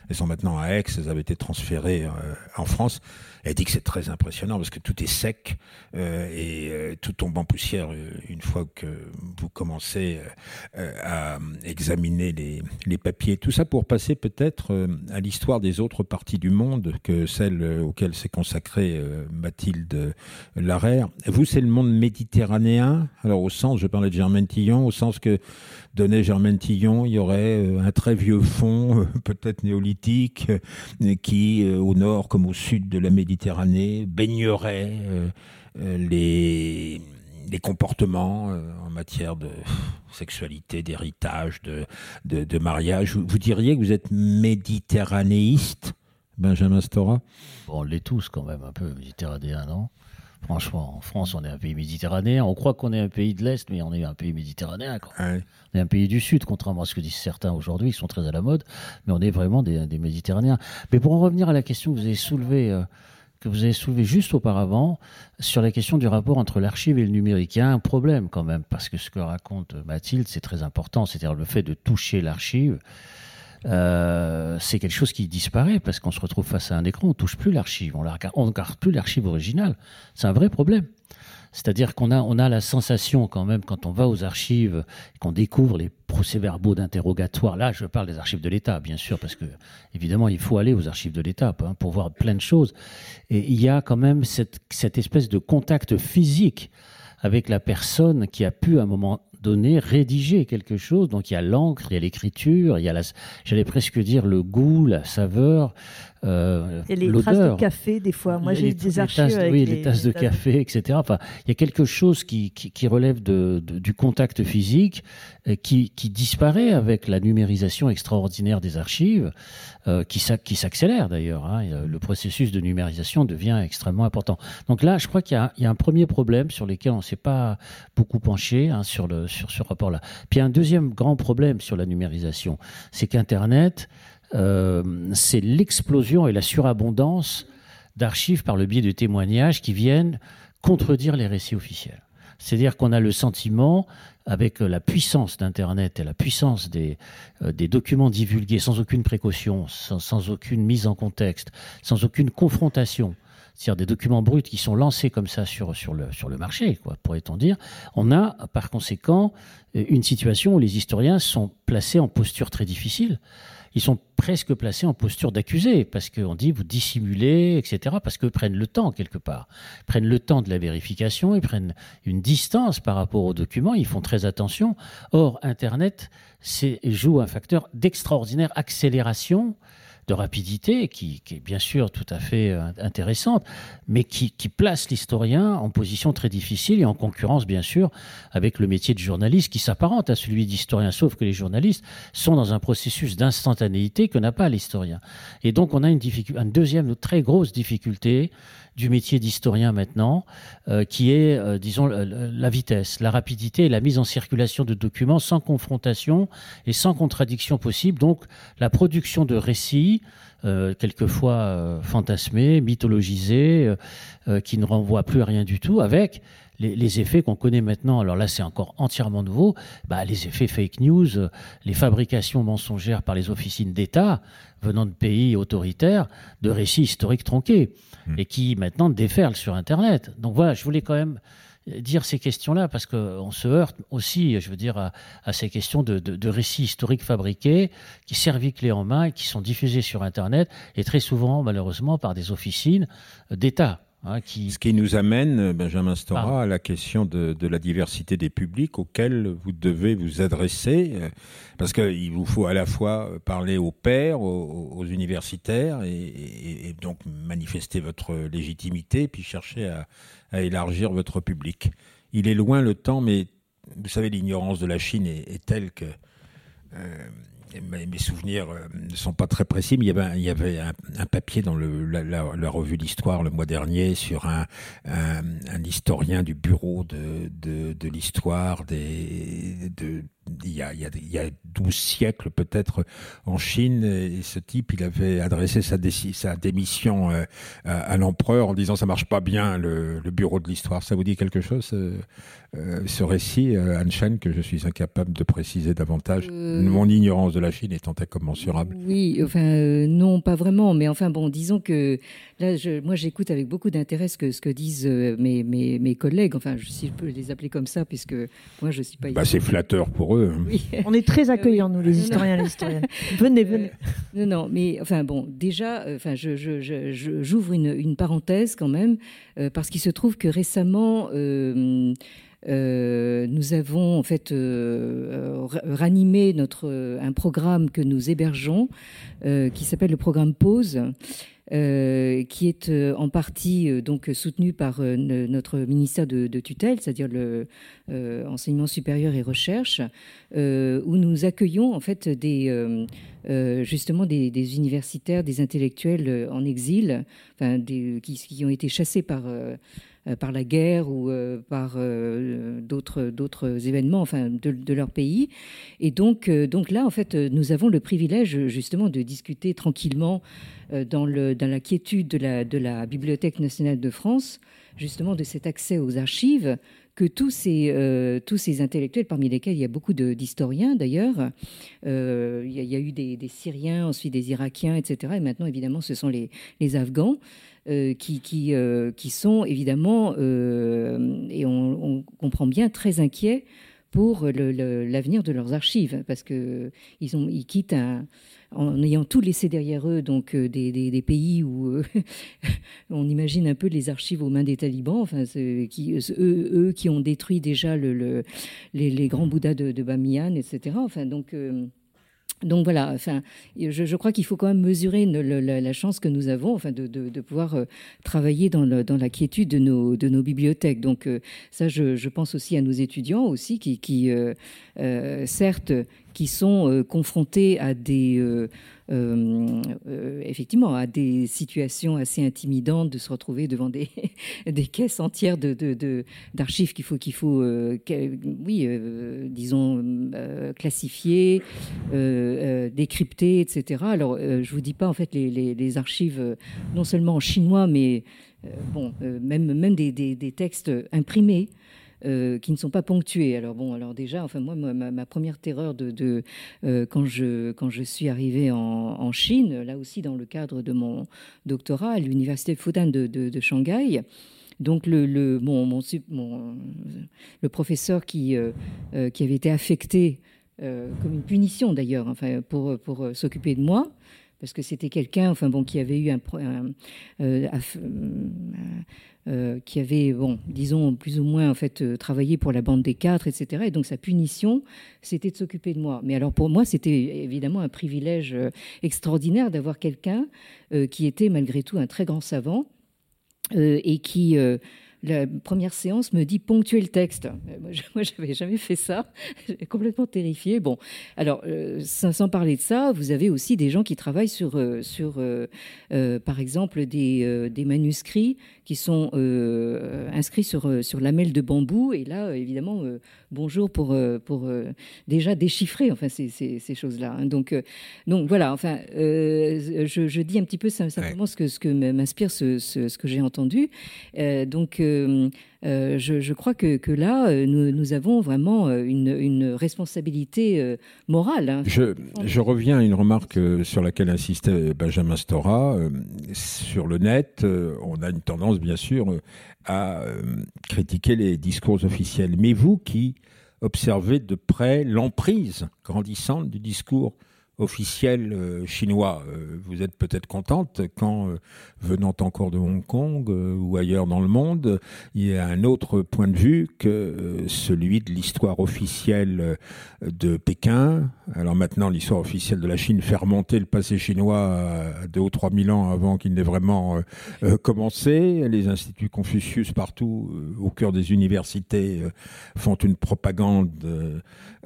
elles sont maintenant à Aix, elles avaient été transférées en France. Elle dit que c'est très impressionnant parce que tout est sec euh, et euh, tout tombe en poussière euh, une fois que vous commencez à examiner les, papiers. Tout ça pour passer peut-être à l'histoire des autres parties du monde que celle auquel s'est consacrée Mathilde Larère. Vous, c'est le monde méditerranéen. Alors au sens, je parlais de Germaine Tillon, au sens que donnait Germaine Tillon, il y aurait un très vieux fond, peut-être néolithique, qui au nord comme au sud de la Méditerranée Méditerranée baignerait euh, euh, les, les comportements euh, en matière de sexualité, d'héritage, de, de, mariage. Vous, diriez que vous êtes méditerranéiste, Benjamin Stora? On l'est tous quand même, un peu méditerranéen, non? Franchement, en France, on est un pays méditerranéen. On croit qu'on est un pays de l'Est, mais on est un pays méditerranéen. On est un pays du Sud, contrairement à ce que disent certains aujourd'hui, qui sont très à la mode, mais on est vraiment des, des Méditerranéens. Mais pour en revenir à la question que vous avez soulevée, que vous avez soulevé juste auparavant sur la question du rapport entre l'archive et le numérique. Il y a un problème quand même, parce que ce que raconte Mathilde, c'est très important, c'est-à-dire le fait de toucher l'archive. Euh, c'est quelque chose qui disparaît parce qu'on se retrouve face à un écran, on touche plus l'archive, on ne regarde plus l'archive originale. C'est un vrai problème. C'est-à-dire qu'on a, on a la sensation quand même, quand on va aux archives, qu'on découvre les procès-verbaux d'interrogatoire. Là, je parle des archives de l'État, bien sûr, parce que évidemment, il faut aller aux archives de l'État hein, pour voir plein de choses. Et il y a quand même cette, cette espèce de contact physique avec la personne qui a pu à un moment donné rédiger quelque chose. Donc il y a l'encre, il y a l'écriture, il y a la, j'allais presque dire le goût, la saveur, euh, et les traces de café, des fois. Moi, j'ai des archives. Les oui, les, tasses de café, etc. Enfin, il y a quelque chose qui, qui, qui relève de, de, du contact physique euh, qui, qui, disparaît avec la numérisation extraordinaire des archives, euh, qui s'accélère d'ailleurs. Hein. Le processus de numérisation devient extrêmement important. Donc là, je crois qu'il y, y, a un premier problème sur lequel on ne s'est pas beaucoup penché hein, sur, le, sur ce rapport-là. Puis un deuxième grand problème sur la numérisation, c'est qu'Internet euh, c'est l'explosion et la surabondance d'archives par le biais de témoignages qui viennent contredire les récits officiels. C'est-à-dire qu'on a le sentiment, avec la puissance d'Internet et la puissance des, euh, documents divulgués sans aucune précaution, sans, aucune mise en contexte, sans aucune confrontation, c'est-à-dire des documents bruts qui sont lancés comme ça sur, sur, le, sur le marché, quoi, pourrait-on dire, on a par conséquent une situation où les historiens sont placés en posture très difficile ils sont presque placés en posture d'accusé, parce qu'on dit vous dissimulez, etc., parce qu'eux prennent le temps quelque part, prennent le temps de la vérification, ils prennent une distance par rapport aux documents, ils font très attention. Or, Internet joue un facteur d'extraordinaire accélération de rapidité, qui, est bien sûr tout à fait euh, intéressante, mais qui, place l'historien en position très difficile et en concurrence, bien sûr, avec le métier de journaliste qui s'apparente à celui d'historien, sauf que les journalistes sont dans un processus d'instantanéité que n'a pas l'historien. Et donc, on a une, une deuxième très grosse difficulté du métier d'historien maintenant, euh, qui est, euh, disons, la vitesse, la rapidité et la mise en circulation de documents sans confrontation et sans contradiction possible. Donc, la production de récits, euh, quelquefois fantasmés, mythologisés, qui ne renvoient plus à rien du tout, avec les, effets qu'on connaît maintenant, alors là c'est encore entièrement nouveau, bah, les effets fake news, les fabrications mensongères par les officines d'État venant de pays autoritaires de récits historiques tronqués hmm. et qui maintenant déferlent sur Internet. Donc voilà, je voulais quand même dire ces questions-là parce qu'on se heurte aussi, je veux dire, à, ces questions de, récits historiques fabriqués qui servent clé en main et qui sont diffusés sur Internet et très souvent, malheureusement, par des officines d'État. Hein, Ce qui nous amène, Benjamin Stora, à la question de, la diversité des publics auxquels vous devez vous adresser, euh, parce qu'il vous faut à la fois parler aux pairs, aux, universitaires, et, donc manifester votre légitimité, puis chercher à, élargir votre public. Il est loin le temps, mais vous savez, l'ignorance de la Chine est, telle que... Euh, mes, souvenirs euh, ne sont pas très précis, mais il y avait, un, papier dans la, revue d'histoire le mois dernier sur un, historien du bureau de, l'histoire des, de, il y, a, il, y a, 12 siècles peut-être en Chine, et ce type, il avait adressé sa, sa démission euh, à, l'empereur en disant ça marche pas bien le, le bureau de l'histoire. Ça vous dit quelque chose ce, euh, ce récit, euh, Chen, que je suis incapable de préciser davantage? Mon ignorance de la Chine étant incommensurable. Oui, enfin non, pas vraiment, mais enfin bon, disons que là, je, moi j'écoute avec beaucoup d'intérêt ce que, ce que disent mes, mes, mes, collègues, enfin si je peux les appeler comme ça, puisque moi je suis pas... Bah, c'est flatteur pour On est très accueillants, nous, les historiens et les historiennes. Venez, venez. non, non, mais enfin bon, déjà, euh, enfin, je, j'ouvre une, une, parenthèse quand même, euh, parce qu'il se trouve que récemment, euh, nous avons en fait ranimé notre un programme que nous hébergeons qui s'appelle le programme Pause euh, qui est euh, en partie euh, donc soutenu par notre ministère de, tutelle, c'est-à-dire le enseignement supérieur et recherche, où nous accueillons en fait des justement des, universitaires, des intellectuels en exil, enfin qui, ont été chassés par par la guerre ou par d'autres d'autres événements enfin de, leur pays et donc donc là en fait nous avons le privilège justement de discuter tranquillement euh, dans, le, la quiétude de la, Bibliothèque nationale de France, justement de cet accès aux archives que tous ces, euh, tous ces intellectuels, parmi lesquels il y a beaucoup d'historiens d'ailleurs, euh, il, y a eu des, Syriens, ensuite des Irakiens, etc. Et maintenant, évidemment, ce sont les, les Afghans. Qui, qui, qui, sont évidemment, et on, comprend bien, très inquiets pour l'avenir de leurs archives, parce qu'ils ils quittent en ayant tout laissé derrière eux, donc euh, des, pays où euh, on imagine un peu les archives aux mains des talibans, enfin, eux, qui ont détruit déjà le, les, grands bouddhas de, de Bamiyan, etc. Enfin, donc. Euh, donc voilà, enfin, je, crois qu'il faut quand même mesurer la, chance que nous avons, enfin, de, pouvoir travailler dans, la quiétude de nos, de nos bibliothèques. Donc ça, je, pense aussi à nos étudiants aussi, qui, qui certes, qui sont euh, confrontés à des, euh, euh, effectivement, à des situations assez intimidantes de se retrouver devant des, des caisses entières de, d'archives qu'il faut, qu'il faut oui, disons, classifier, décrypter, etc. Alors, je vous dis pas, en fait, les, les, archives, non seulement en chinois, mais bon, même, même des, des textes imprimés. Euh, qui ne sont pas ponctués. Alors bon, alors déjà, enfin moi, ma, première terreur de, euh, quand je quand je suis arrivée en, Chine, là aussi dans le cadre de mon doctorat à l'université Fudan de, de, Shanghai. Donc le, le, mon, le professeur qui, euh, qui avait été affecté comme une punition d'ailleurs, enfin pour, pour s'occuper de moi, parce que c'était quelqu'un, enfin bon, qui avait eu un, euh, qui avait, bon, disons plus ou moins en fait travaillé pour la bande des quatre, etc. Et donc sa punition, c'était de s'occuper de moi. Mais alors pour moi, c'était évidemment un privilège extraordinaire d'avoir quelqu'un qui était malgré tout un très grand savant et qui la première séance me dit ponctuer le texte. Euh, moi, je n'avais jamais fait ça. Complètement terrifiée. Bon, alors, euh, sans, parler de ça, vous avez aussi des gens qui travaillent sur, euh, sur par exemple, des, des, manuscrits qui sont inscrits sur, sur lamelles de bambou. Et là, évidemment, bonjour pour, pour déjà déchiffrer enfin, ces, ces, choses-là. Hein. Donc, donc, voilà, enfin, je, je, dis un petit peu simplement ce que, ce que m'inspire ce, ce, ce, que j'ai entendu. donc, euh, euh, je, crois que, là, euh, nous, avons vraiment une, responsabilité morale. Hein. Je, je, reviens à une remarque sur laquelle insistait Benjamin Stora. Sur le net, on a une tendance, bien sûr, à critiquer les discours officiels. Mais vous qui observez de près l'emprise grandissante du discours officiel euh, chinois. Euh, vous êtes peut-être contente quand, euh, venant encore de Hong Kong ou ailleurs dans le monde, il y a un autre point de vue que celui de l'histoire officielle de Pékin. Alors maintenant, l'histoire officielle de la Chine fait remonter le passé chinois à deux ou trois mille ans avant qu'il n'ait vraiment commencé. Les instituts Confucius partout, au cœur des universités, font une propagande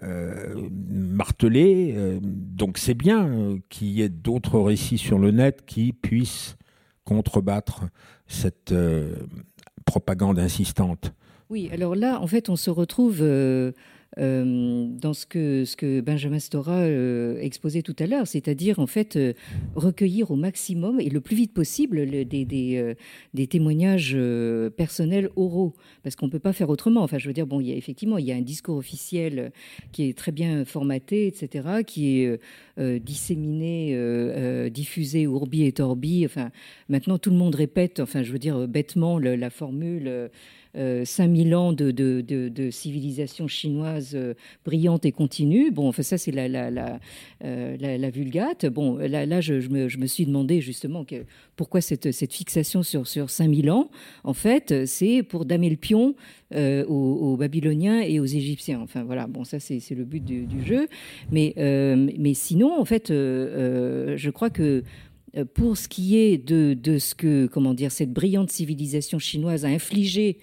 martelée. donc c'est bien euh, qu'il y ait d'autres récits sur le net qui puissent contrebattre cette euh, propagande insistante. Oui, alors là, en fait, on se retrouve euh, euh, dans ce que, Benjamin Stora euh, exposait tout à l'heure, c'est-à-dire en fait euh, recueillir au maximum et le plus vite possible des, témoignages personnels oraux, parce qu'on ne peut pas faire autrement. Enfin, je veux dire, bon, il y a, effectivement, il y a un discours officiel qui est très bien formaté, etc., qui est disséminé, diffusé urbi et torbi. Enfin, maintenant, tout le monde répète, enfin, je veux dire, bêtement, la formule 5000 euh, ans de, civilisation chinoise euh, brillante et continue. Bon, enfin, ça, c'est la, la, euh, vulgate. Bon, là, je, me, suis demandé justement pourquoi cette, fixation sur, sur 5000 ans. En fait, c'est pour damer le pion aux, Babyloniens et aux Égyptiens. Enfin, voilà, bon, ça, c'est le but du, jeu. Mais, sinon, en fait, je crois que pour ce qui est de, ce que, comment dire, cette brillante civilisation chinoise a infligé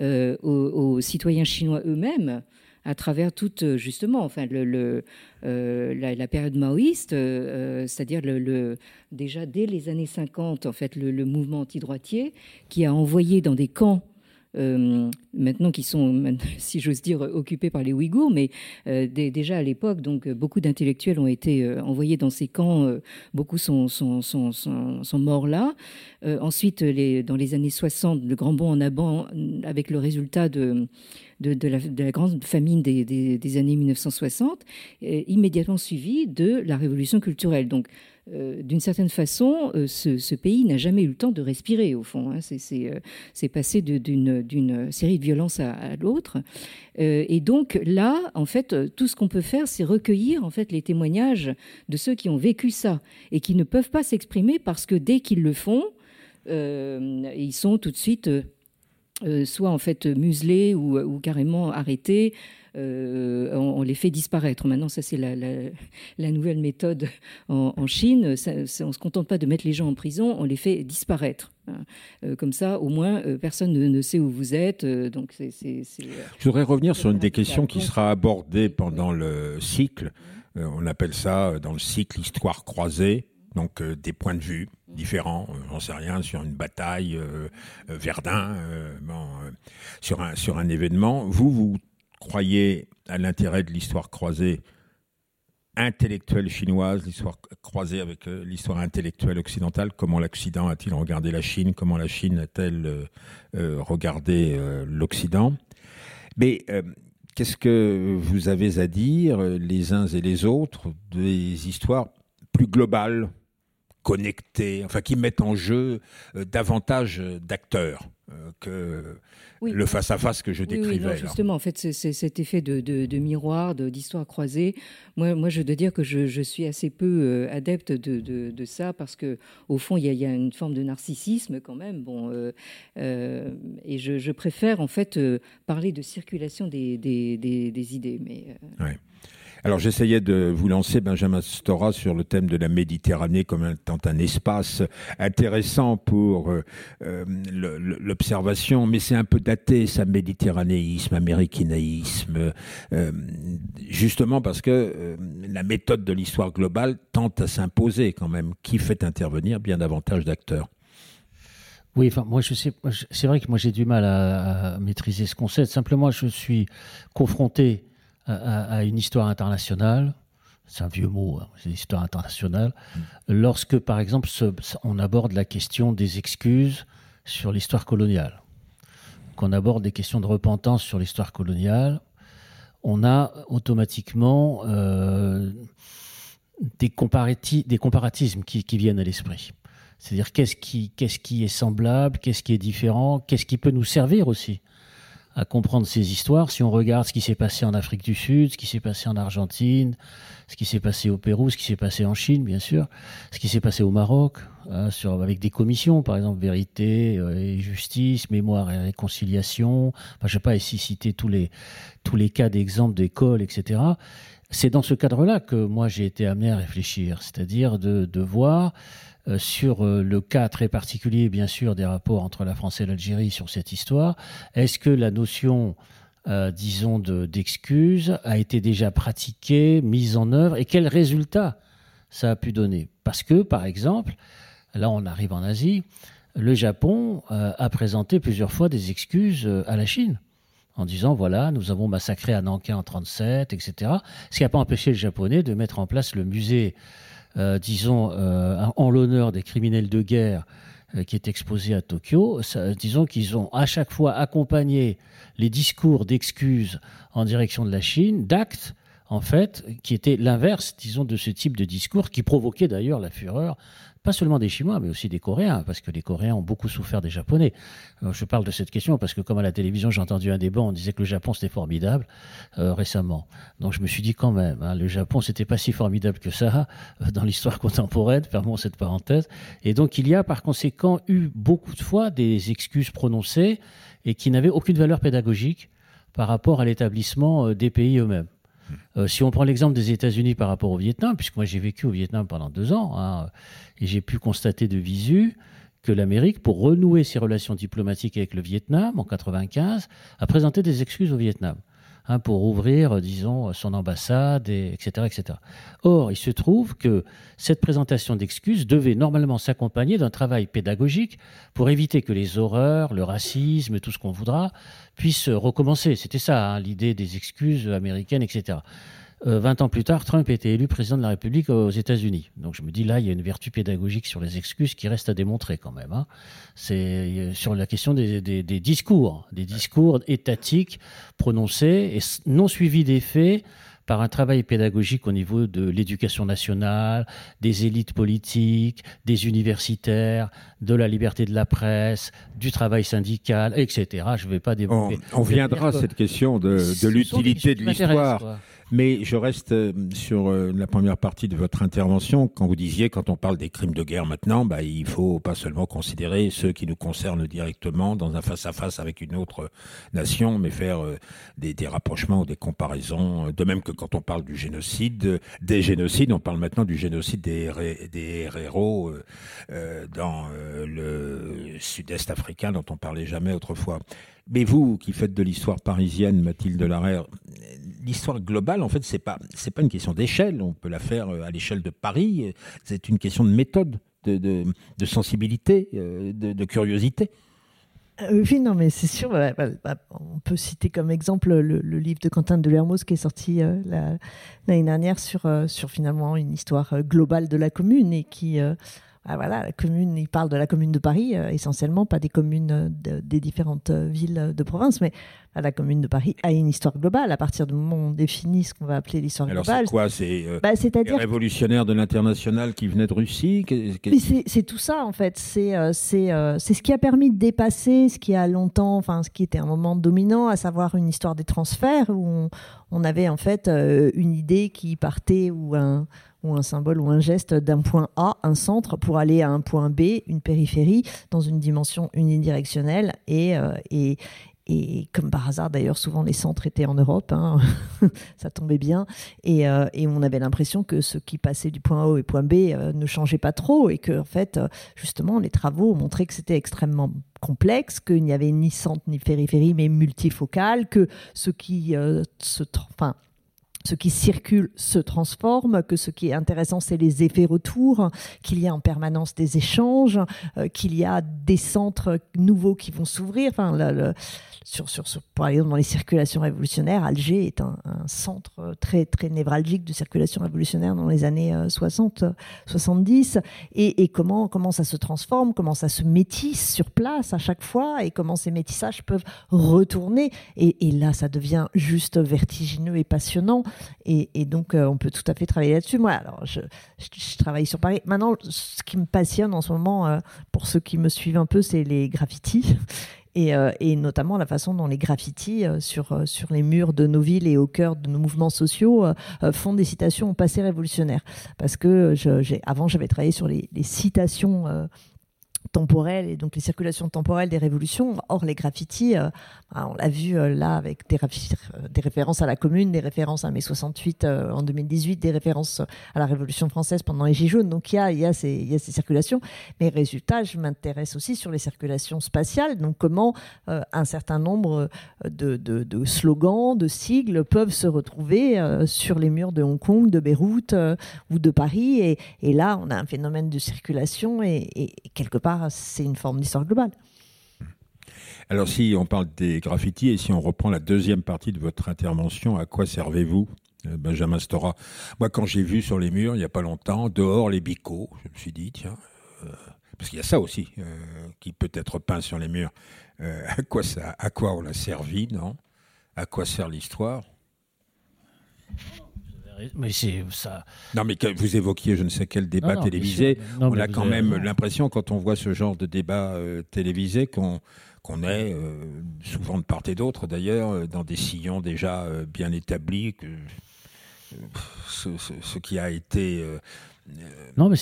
euh, aux, citoyens chinois eux-mêmes à travers toute justement enfin le, euh, la, période maoïste, euh, c'est-à-dire le, déjà dès les années 50 en fait le, mouvement anti-droitier qui a envoyé dans des camps euh, maintenant qui sont, si j'ose dire, occupés par les Ouïghours, mais euh, déjà à l'époque, donc beaucoup d'intellectuels ont été euh, envoyés dans ces camps, beaucoup sont, sont, sont, sont morts là. ensuite, dans les années 60, le grand bond en avant, avec le résultat de, de, la, grande famine des, années 1960, immédiatement suivi de la révolution culturelle. Donc, euh, d'une certaine façon, euh, ce, pays n'a jamais eu le temps de respirer, au fond. Hein. Euh, c'est passé d'une série de violences à, l'autre. et donc là, en fait, tout ce qu'on peut faire, c'est recueillir en fait les témoignages de ceux qui ont vécu ça et qui ne peuvent pas s'exprimer parce que dès qu'ils le font, ils sont tout de suite soit en fait muselés ou, ou carrément arrêtés. Euh, on, les fait disparaître. Maintenant, ça c'est la, nouvelle méthode en, Chine. on ne se contente pas de mettre les gens en prison, on les fait disparaître. Hein. Euh, comme ça, au moins, euh, personne ne, sait où vous êtes. donc, c'est, Je voudrais revenir sur une des questions qui sera abordée pendant le cycle. on appelle ça dans le cycle histoire croisée donc des points de vue différents, j'en sais rien, sur une bataille, Verdun, sur, un, événement. Vous, vous croyez à l'intérêt de l'histoire croisée intellectuelle chinoise, l'histoire croisée avec euh, l'histoire intellectuelle occidentale, comment l'Occident a-t-il regardé la Chine, comment la Chine a-t-elle euh, euh, regardé l'Occident? Mais qu'est-ce que vous avez à dire les uns et les autres des histoires plus globales connectés, enfin qui mettent en jeu davantage d'acteurs que le face-à-face que je décrivais. Oui, justement, en fait, c'est cet effet de, de, miroir, d'histoire croisée. Moi, moi, je dois dire que je, suis assez peu euh, adepte de, de, ça parce que, au fond, il y, a, une forme de narcissisme quand même. Bon, euh, euh, et je, préfère en fait parler de circulation des, des, des, idées. Mais alors j'essayais de vous lancer, Benjamin Stora, sur le thème de la Méditerranée comme étant un espace intéressant pour euh, euh, l'observation, mais c'est un peu daté, ça, méditerranéisme, américanaïsme, euh, justement parce que la méthode de l'histoire globale tente à s'imposer quand même, qui fait intervenir bien davantage d'acteurs. Oui, moi, je sais, c'est vrai que moi, j'ai du mal à, à, maîtriser ce concept. Simplement, je suis confronté à, une histoire internationale, c'est un vieux mot, hein, c'est l'histoire internationale, lorsque, par exemple, on aborde la question des excuses sur l'histoire coloniale, qu'on aborde des questions de repentance sur l'histoire coloniale, on a automatiquement euh, des, des, comparatismes qui, qui viennent à l'esprit. C'est-à-dire qu'est-ce qui, qu'est-ce qui est semblable, qu'est-ce qui est différent, qu'est-ce qui peut nous servir aussi à comprendre ces histoires si on regarde ce qui s'est passé en Afrique du Sud, ce qui s'est passé en Argentine, ce qui s'est passé au Pérou, ce qui s'est passé en Chine, bien sûr, ce qui s'est passé au Maroc, hein, sur, avec des commissions, par exemple, vérité euh, et justice, mémoire et réconciliation. Enfin, je ne vais pas ici citer tous les, tous les cas d'exemples d'école, etc. C'est dans ce cadre-là que moi j'ai été amené à réfléchir, c'est-à-dire de, de voir sur euh, le cas très particulier, bien sûr, des rapports entre la France et l'Algérie sur cette histoire. Est-ce que la notion, euh, disons, d'excuse a été déjà pratiquée, mise en œuvre, et quels résultats ça a pu donner? Parce que, par exemple, là on arrive en Asie, le Japon a présenté plusieurs fois des excuses à la Chine en disant voilà, nous avons massacré à Nankin en 37, etc. Ce qui n'a pas empêché le japonais de mettre en place le musée euh, disons, euh, en l'honneur des criminels de guerre euh, qui est exposé à Tokyo, disons qu'ils ont à chaque fois accompagné les discours d'excuses en direction de la Chine d'actes en fait, qui étaient l'inverse, disons, de ce type de discours, qui provoquait d'ailleurs la fureur pas seulement des Chinois, mais aussi des Coréens, parce que les Coréens ont beaucoup souffert des Japonais. je parle de cette question parce que comme à la télévision, j'ai entendu un débat, on disait que le Japon c'était formidable euh, récemment. Donc je me suis dit quand même, hein, le Japon c'était pas si formidable que ça euh, dans l'histoire contemporaine, fermons cette parenthèse. Et donc il y a par conséquent eu beaucoup de fois des excuses prononcées et qui n'avaient aucune valeur pédagogique par rapport à l'établissement euh, des pays eux-mêmes. Euh, si on prend l'exemple des États-Unis par rapport au Vietnam, puisque moi j'ai vécu au Vietnam pendant deux ans, hein, et j'ai pu constater de visu que l'Amérique, pour renouer ses relations diplomatiques avec le Vietnam en 1995, a présenté des excuses au Vietnam. Hein, pour ouvrir, disons, son ambassade, et, etc., etc. Or, il se trouve que cette présentation d'excuses devait normalement s'accompagner d'un travail pédagogique pour éviter que les horreurs, le racisme, tout ce qu'on voudra, puissent recommencer. C'était ça, hein, l'idée des excuses américaines, etc. 20 euh, ans plus tard, Trump était élu président de la République aux États-Unis. Donc je me dis là, il y a une vertu pédagogique sur les excuses qui reste à démontrer quand même. Hein. C'est euh, sur la question des, discours, des discours étatiques prononcés et non suivis des faits par un travail pédagogique au niveau de l'éducation nationale, des élites politiques, des universitaires, de la liberté de la presse, du travail syndical, etc. Je ne vais pas développer. On, viendra à cette question de, de l'utilité de l'histoire. Mais je reste euh, sur euh, la première partie de votre intervention quand vous disiez, quand on parle des crimes de guerre maintenant, bah, il faut pas seulement considérer ceux qui nous concernent directement dans un face-à-face avec une autre nation, mais faire euh, des, rapprochements ou des comparaisons. De même que quand on parle du génocide, des génocides, on parle maintenant du génocide des, des dans le sud-est africain dont on parlait jamais autrefois. Mais vous, qui faites de l'histoire parisienne, Mathilde Larère, l'histoire globale, en fait, c'est pas c'est pas une question d'échelle. On peut la faire euh, à l'échelle de Paris. C'est une question de méthode, de, de, sensibilité, euh, de, curiosité. Euh, oui, non, mais c'est sûr. Bah, bah, bah, on peut citer comme exemple le, livre de Quentin de Lermoz qui est sorti l'année dernière sur, sur finalement une histoire globale de la commune et qui ah, voilà, la commune, il parle de la commune de Paris essentiellement, pas des communes des différentes villes de province, mais à la Commune de Paris a une histoire globale. À partir du moment où on définit ce qu'on va appeler l'histoire globale. Alors c'est quoi C'est euh, bah, les révolutionnaires de l'international qui venaient de Russie C'est tout ça en fait. C'est euh, euh, c'est ce qui a permis de dépasser ce qui a longtemps, enfin ce qui était un moment dominant, à savoir une histoire des transferts où on, on avait en fait une idée qui partait ou un ou un symbole ou un geste d'un point A, un centre, pour aller à un point B, une périphérie, dans une dimension unidirectionnelle. Et, et, et comme par hasard, d'ailleurs, souvent les centres étaient en Europe, hein. ça tombait bien. Euh, et, on avait l'impression que ce qui passait du point A au point B euh, ne changeait pas trop et que, en fait, euh, justement, les travaux montraient que c'était extrêmement complexe, qu'il n'y avait ni centre ni périphérie, mais multifocal, que ce qui circule se transforme, que ce qui est intéressant, c'est les effets retours, qu'il y a en permanence des échanges, qu'il y a des centres nouveaux qui vont s'ouvrir. Sur, sur, sur, par exemple, dans les circulations révolutionnaires, Alger est un, centre très, très névralgique de circulation révolutionnaire dans les années 60, euh, 70. Et, comment, comment ça se transforme, comment ça se métisse sur place à chaque fois, et comment ces métissages peuvent retourner. Et, là, ça devient juste vertigineux et passionnant. Et, donc, euh, on peut tout à fait travailler là-dessus. Moi, alors, je, je, travaille sur Paris. Maintenant, ce qui me passionne en ce moment, euh, pour ceux qui me suivent un peu, c'est les graffitis. Euh, et, notamment la façon dont les graffitis euh, sur, euh, sur les murs de nos villes et au cœur de nos mouvements sociaux font des citations au passé révolutionnaire. Parce que je, avant, j'avais travaillé sur les, les citations temporelles et donc les circulations temporelles des révolutions. Or, les graffitis, euh, bah, on l'a vu euh, là avec des, euh, des, références à la Commune, des références à mai 68 en 2018, des références à la Révolution française pendant les Gilets jaunes. Donc, il y a, ces, circulations. Mais résultat, je m'intéresse aussi sur les circulations spatiales. Donc, comment un certain nombre de, slogans, de sigles peuvent se retrouver sur les murs de Hong Kong, de Beyrouth ou de Paris. Et, là, on a un phénomène de circulation et quelque part, c'est une forme d'histoire globale. Alors si on parle des graffitis et si on reprend la deuxième partie de votre intervention, à quoi servez-vous euh, Benjamin Stora? Moi, quand j'ai vu sur les murs, il n'y a pas longtemps, dehors les bicots, je me suis dit, tiens, euh, parce qu'il y a ça aussi euh, qui peut être peint sur les murs. à quoi ça, à quoi on l'a servi, non? À quoi sert l'histoire? Mais c'est ça. Non, mais vous évoquiez je ne sais quel débat télévisé. on a quand même l'impression, quand on voit ce genre de débat euh, télévisé, qu'on qu'on est euh, souvent de part et d'autre, d'ailleurs, euh, dans des sillons déjà bien établis. Que, ce, qui a été non, mais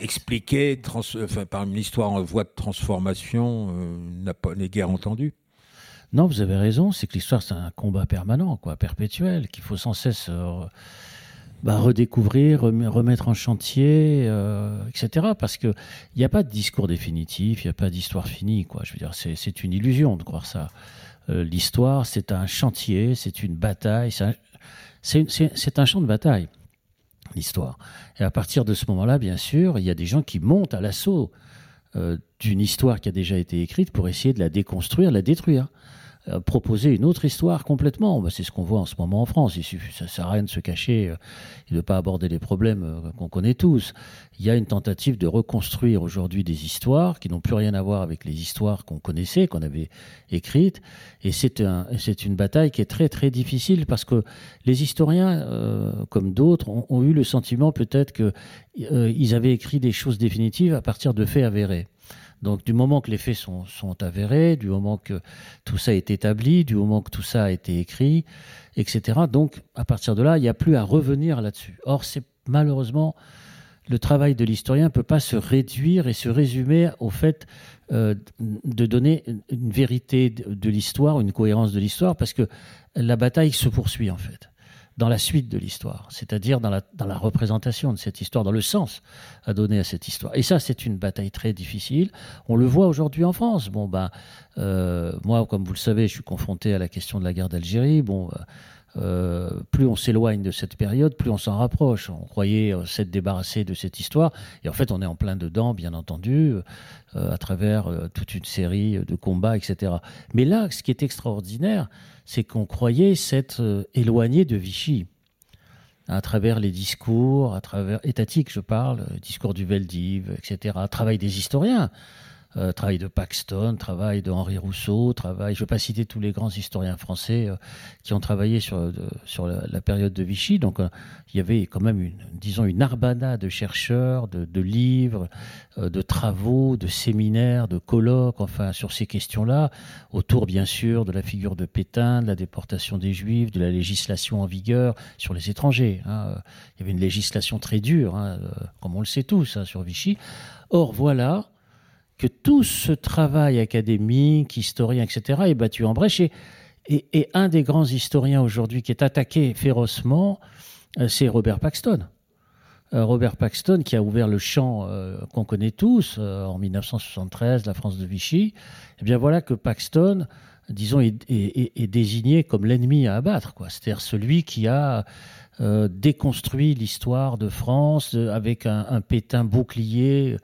expliqué enfin, par une histoire en voie de transformation n'est guère entendu. Non, vous avez raison, c'est que l'histoire, c'est un combat permanent, quoi, perpétuel, qu'il faut sans cesse euh, bah, redécouvrir, remettre en chantier, euh, etc. Parce qu'il n'y a pas de discours définitif, il n'y a pas d'histoire finie, quoi. Je veux dire, c'est une illusion de croire ça. Euh, l'histoire, c'est un chantier, c'est une bataille, c'est un champ de bataille, l'histoire. Et à partir de ce moment-là, bien sûr, il y a des gens qui montent à l'assaut d'une histoire qui a déjà été écrite pour essayer de la déconstruire, la détruire. Euh, proposer une autre histoire complètement. Bah, c'est ce qu'on voit en ce moment en France. Il suffit, ça sert à rien de se cacher euh, et de ne pas aborder les problèmes euh, qu'on connaît tous. Il y a une tentative de reconstruire aujourd'hui des histoires qui n'ont plus rien à voir avec les histoires qu'on connaissait, qu'on avait écrites. Et c'est un, une bataille qui est très très difficile parce que les historiens, comme d'autres, ont, eu le sentiment peut-être que ils avaient écrit des choses définitives à partir de faits avérés. Donc du moment que les faits sont, avérés, du moment que tout ça est établi, du moment que tout ça a été écrit, etc. Donc à partir de là, il n'y a plus à revenir là-dessus. Or, c'est malheureusement le travail de l'historien ne peut pas se réduire et se résumer au fait euh, de donner une vérité de l'histoire, une cohérence de l'histoire, parce que la bataille se poursuit en fait dans la suite de l'histoire, c'est-à-dire dans la, représentation de cette histoire, dans le sens à donner à cette histoire. Et ça, c'est une bataille très difficile. On le voit aujourd'hui en France. Bon, ben, euh, moi, comme vous le savez, je suis confronté à la question de la guerre d'Algérie. Bon, euh, plus on s'éloigne de cette période, plus on s'en rapproche. On croyait euh, s'être débarrassé de cette histoire, et en fait, on est en plein dedans, bien entendu, euh, à travers toute une série de combats, etc. Mais là, ce qui est extraordinaire, c'est qu'on croyait s'être éloigné de Vichy à travers les discours, à travers étatiques, je parle, discours du Veldiv, etc., travail des historiens. Euh, travail de Paxton, travail de Henri Rousseau, travail, je ne vais pas citer tous les grands historiens français euh, qui ont travaillé sur, sur la, période de Vichy. Donc euh, il y avait quand même, une, disons, une armada de chercheurs, de, livres, de travaux, de séminaires, de colloques, enfin, sur ces questions-là, autour bien sûr de la figure de Pétain, de la déportation des Juifs, de la législation en vigueur sur les étrangers. Hein. Il y avait une législation très dure, hein, comme on le sait tous, hein, sur Vichy. Or, voilà que tout ce travail académique, historien, etc., est battu en brèche. Et, un des grands historiens aujourd'hui qui est attaqué férocement, euh, c'est Robert Paxton. Euh, Robert Paxton qui a ouvert le champ euh, qu'on connaît tous en 1973, la France de Vichy. Eh bien voilà que Paxton, disons, est, désigné comme l'ennemi à abattre. C'est-à-dire celui qui a déconstruit l'histoire de France avec un, un pétain bouclier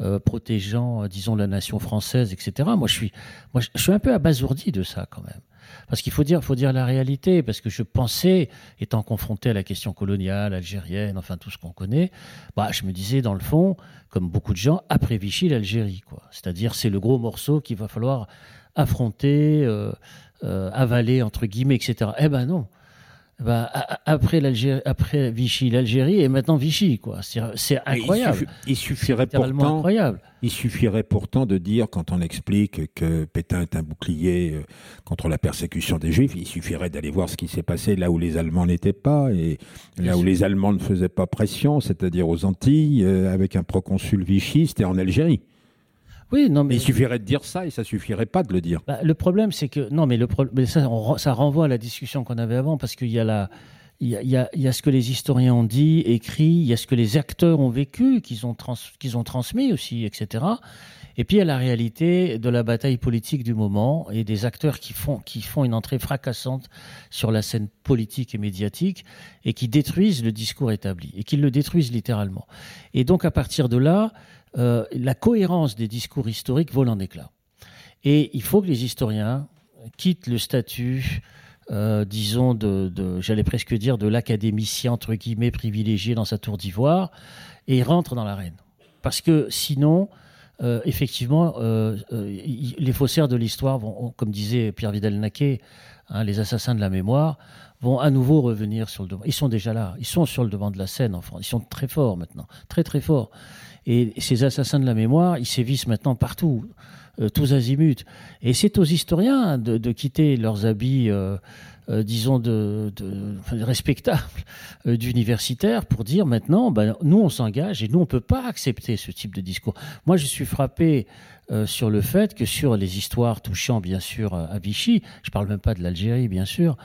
euh, protégeant, euh, disons, la nation française, etc. Moi, je suis, moi, je suis un peu abasourdi de ça quand même. Parce qu'il faut dire, faut dire la réalité, parce que je pensais, étant confronté à la question coloniale, algérienne, enfin tout ce qu'on connaît, bah, je me disais dans le fond, comme beaucoup de gens, après Vichy, l'Algérie, quoi. C'est-à-dire, c'est le gros morceau qu'il va falloir affronter, euh, avaler entre guillemets, etc. Eh ben non. Bah, après, après Vichy, l'Algérie, et maintenant Vichy, quoi. C'est incroyable. Il, suffirait pourtant, incroyable. il suffirait pourtant de dire, quand on explique que Pétain est un bouclier euh, contre la persécution des Juifs, il suffirait d'aller voir ce qui s'est passé là où les Allemands n'étaient pas et là où les Allemands ne faisaient pas pression, c'est-à-dire aux Antilles, euh, avec un proconsul vichiste et en Algérie. Oui, non, mais... il suffirait de dire ça et ça suffirait pas de le dire. Bah, le problème, c'est que non, mais le mais ça, ça renvoie à la discussion qu'on avait avant parce qu'il y a la, il y, a, il, y a, il y, a, ce que les historiens ont dit, écrit, il y a ce que les acteurs ont vécu, qu'ils ont, trans, qu'ils ont transmis aussi, etc. Et puis il y a la réalité de la bataille politique du moment et des acteurs qui font, qui font une entrée fracassante sur la scène politique et médiatique et qui détruisent le discours établi et qui le détruisent littéralement. Et donc à partir de là, euh, la cohérence des discours historiques vole en éclats. Et il faut que les historiens quittent le statut, euh, disons, de, j'allais presque dire, de l'académicien, entre guillemets, privilégié dans sa tour d'ivoire, et rentrent dans l'arène. Parce que sinon, euh, effectivement, les faussaires de l'histoire vont, comme disait Pierre Vidal-Naquet, hein, les assassins de la mémoire, vont à nouveau revenir sur le devant. Ils sont déjà là, ils sont sur le devant de la scène en France, ils sont très forts maintenant, très très forts. Et ces assassins de la mémoire, ils sévissent maintenant partout, euh, tous azimuts. Et c'est aux historiens de, quitter leurs habits, euh, euh, disons, de, respectables d'universitaires pour dire maintenant, ben, nous on s'engage et nous on ne peut pas accepter ce type de discours. Moi je suis frappé sur le fait que sur les histoires touchant bien sûr à Vichy, je ne parle même pas de l'Algérie bien sûr,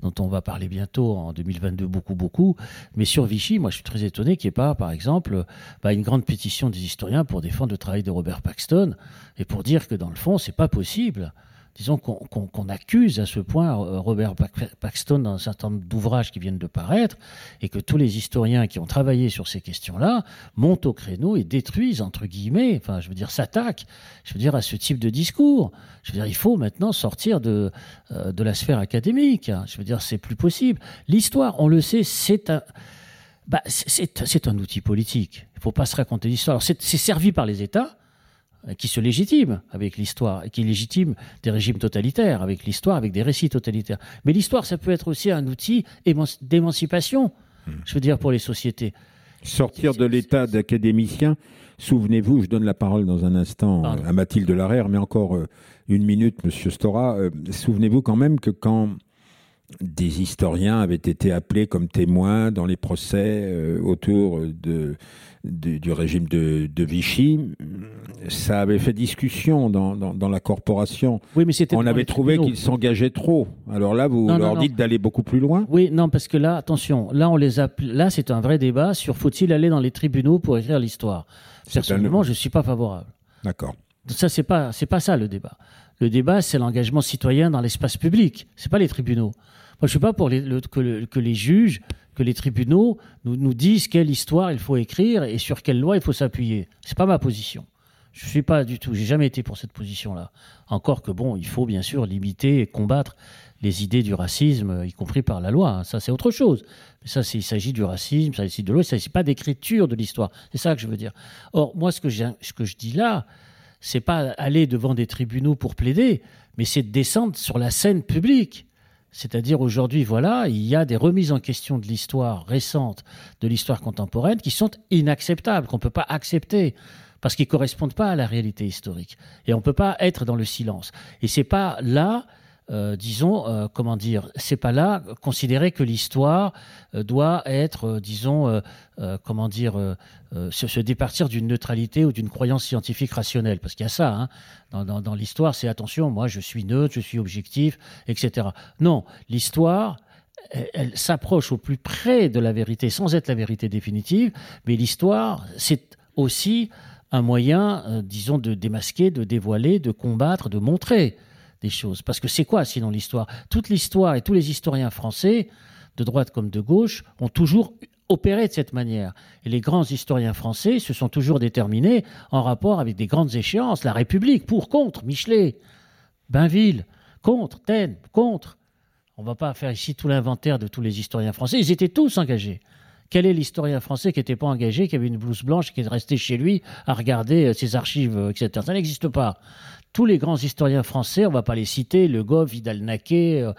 dont on va parler bientôt en 2022 beaucoup, beaucoup. Mais sur Vichy, moi, je suis très étonné qu'il n'y ait pas, par exemple, bah, une grande pétition des historiens pour défendre le travail de Robert Paxton et pour dire que, dans le fond, c'est pas possible disons qu'on accuse à ce point euh, Robert Paxton dans un certain nombre d'ouvrages qui viennent de paraître, et que tous les historiens qui ont travaillé sur ces questions-là montent au créneau et détruisent, entre guillemets, enfin, je veux dire, s'attaquent, je veux dire, à ce type de discours. Je veux dire, il faut maintenant sortir de, euh, de la sphère académique. Je veux dire, c'est plus possible. L'histoire, on le sait, c'est un... Bah, c'est un outil politique. Il ne faut pas se raconter l'histoire. C'est servi par les États, qui se légitime avec l'histoire, et qui légitime des régimes totalitaires avec l'histoire, avec des récits totalitaires. Mais l'histoire, ça peut être aussi un outil d'émancipation, hmm. je veux dire, pour les sociétés. Sortir de l'état d'académicien, souvenez-vous, je donne la parole dans un instant à Mathilde Larère, mais encore euh, une minute, Monsieur Stora, euh, souvenez-vous quand même que quand des historiens avaient été appelés comme témoins dans les procès autour de du, régime de, Vichy, ça avait fait discussion dans, dans, la corporation. Oui, mais c'était On avait trouvé qu'ils s'engageaient trop. Alors là, vous leur dites d'aller beaucoup plus loin Oui, non, parce que là, attention, là, on les là c'est un vrai débat sur faut-il aller dans les tribunaux pour écrire l'histoire. Personnellement, je ne suis pas favorable. D'accord. Ça, c'est pas, c'est pas ça le débat. Le débat, c'est l'engagement citoyen dans l'espace public. C'est pas les tribunaux. Moi, je suis pas pour les, que, que, les juges que les tribunaux nous, disent quelle histoire il faut écrire et sur quelle loi il faut s'appuyer. C'est pas ma position. Je suis pas du tout. J'ai jamais été pour cette position-là. Encore que bon, il faut bien sûr limiter et combattre les idées du racisme, y compris par la loi. Hein. Ça, c'est autre chose. Mais ça, il s'agit du racisme, ça s'agit de loi, ne s'agit pas d'écriture de l'histoire. C'est ça que je veux dire. Or, moi, ce que, ce que je dis là, c'est pas aller devant des tribunaux pour plaider, mais c'est de descendre sur la scène publique. C'est-à-dire aujourd'hui, voilà, il y a des remises en question de l'histoire récente, de l'histoire contemporaine, qui sont inacceptables, qu'on ne peut pas accepter parce qu'ils correspondent pas à la réalité historique. Et on ne peut pas être dans le silence. Et c'est pas là euh, disons, euh, comment dire, c'est pas là considérer que l'histoire euh, doit être, disons, comment dire, se, départir d'une neutralité ou d'une croyance scientifique rationnelle, parce qu'il y a ça. Hein. dans, l'histoire, c'est attention, moi je suis neutre, je suis objectif, etc. Non, l'histoire, elle, s'approche au plus près de la vérité, sans être la vérité définitive, mais l'histoire, c'est aussi un moyen, disons, de démasquer, de dévoiler, de combattre, de montrer des choses. Parce que c'est quoi sinon l'histoire? Toute l'histoire et tous les historiens français, de droite comme de gauche, ont toujours opéré de cette manière. Et les grands historiens français se sont toujours déterminés en rapport avec des grandes échéances. La République, pour, contre, Michelet, Bainville, contre, Taine, contre. On ne va pas faire ici tout l'inventaire de tous les historiens français. Ils étaient tous engagés. Quel est l'historien français qui n'était pas engagé, qui avait une blouse blanche, qui est resté chez lui à regarder euh, ses archives, euh, etc. Ça n'existe pas tous les grands historiens français, on ne va pas les citer, Le Goff, Vidal-Naquet, euh,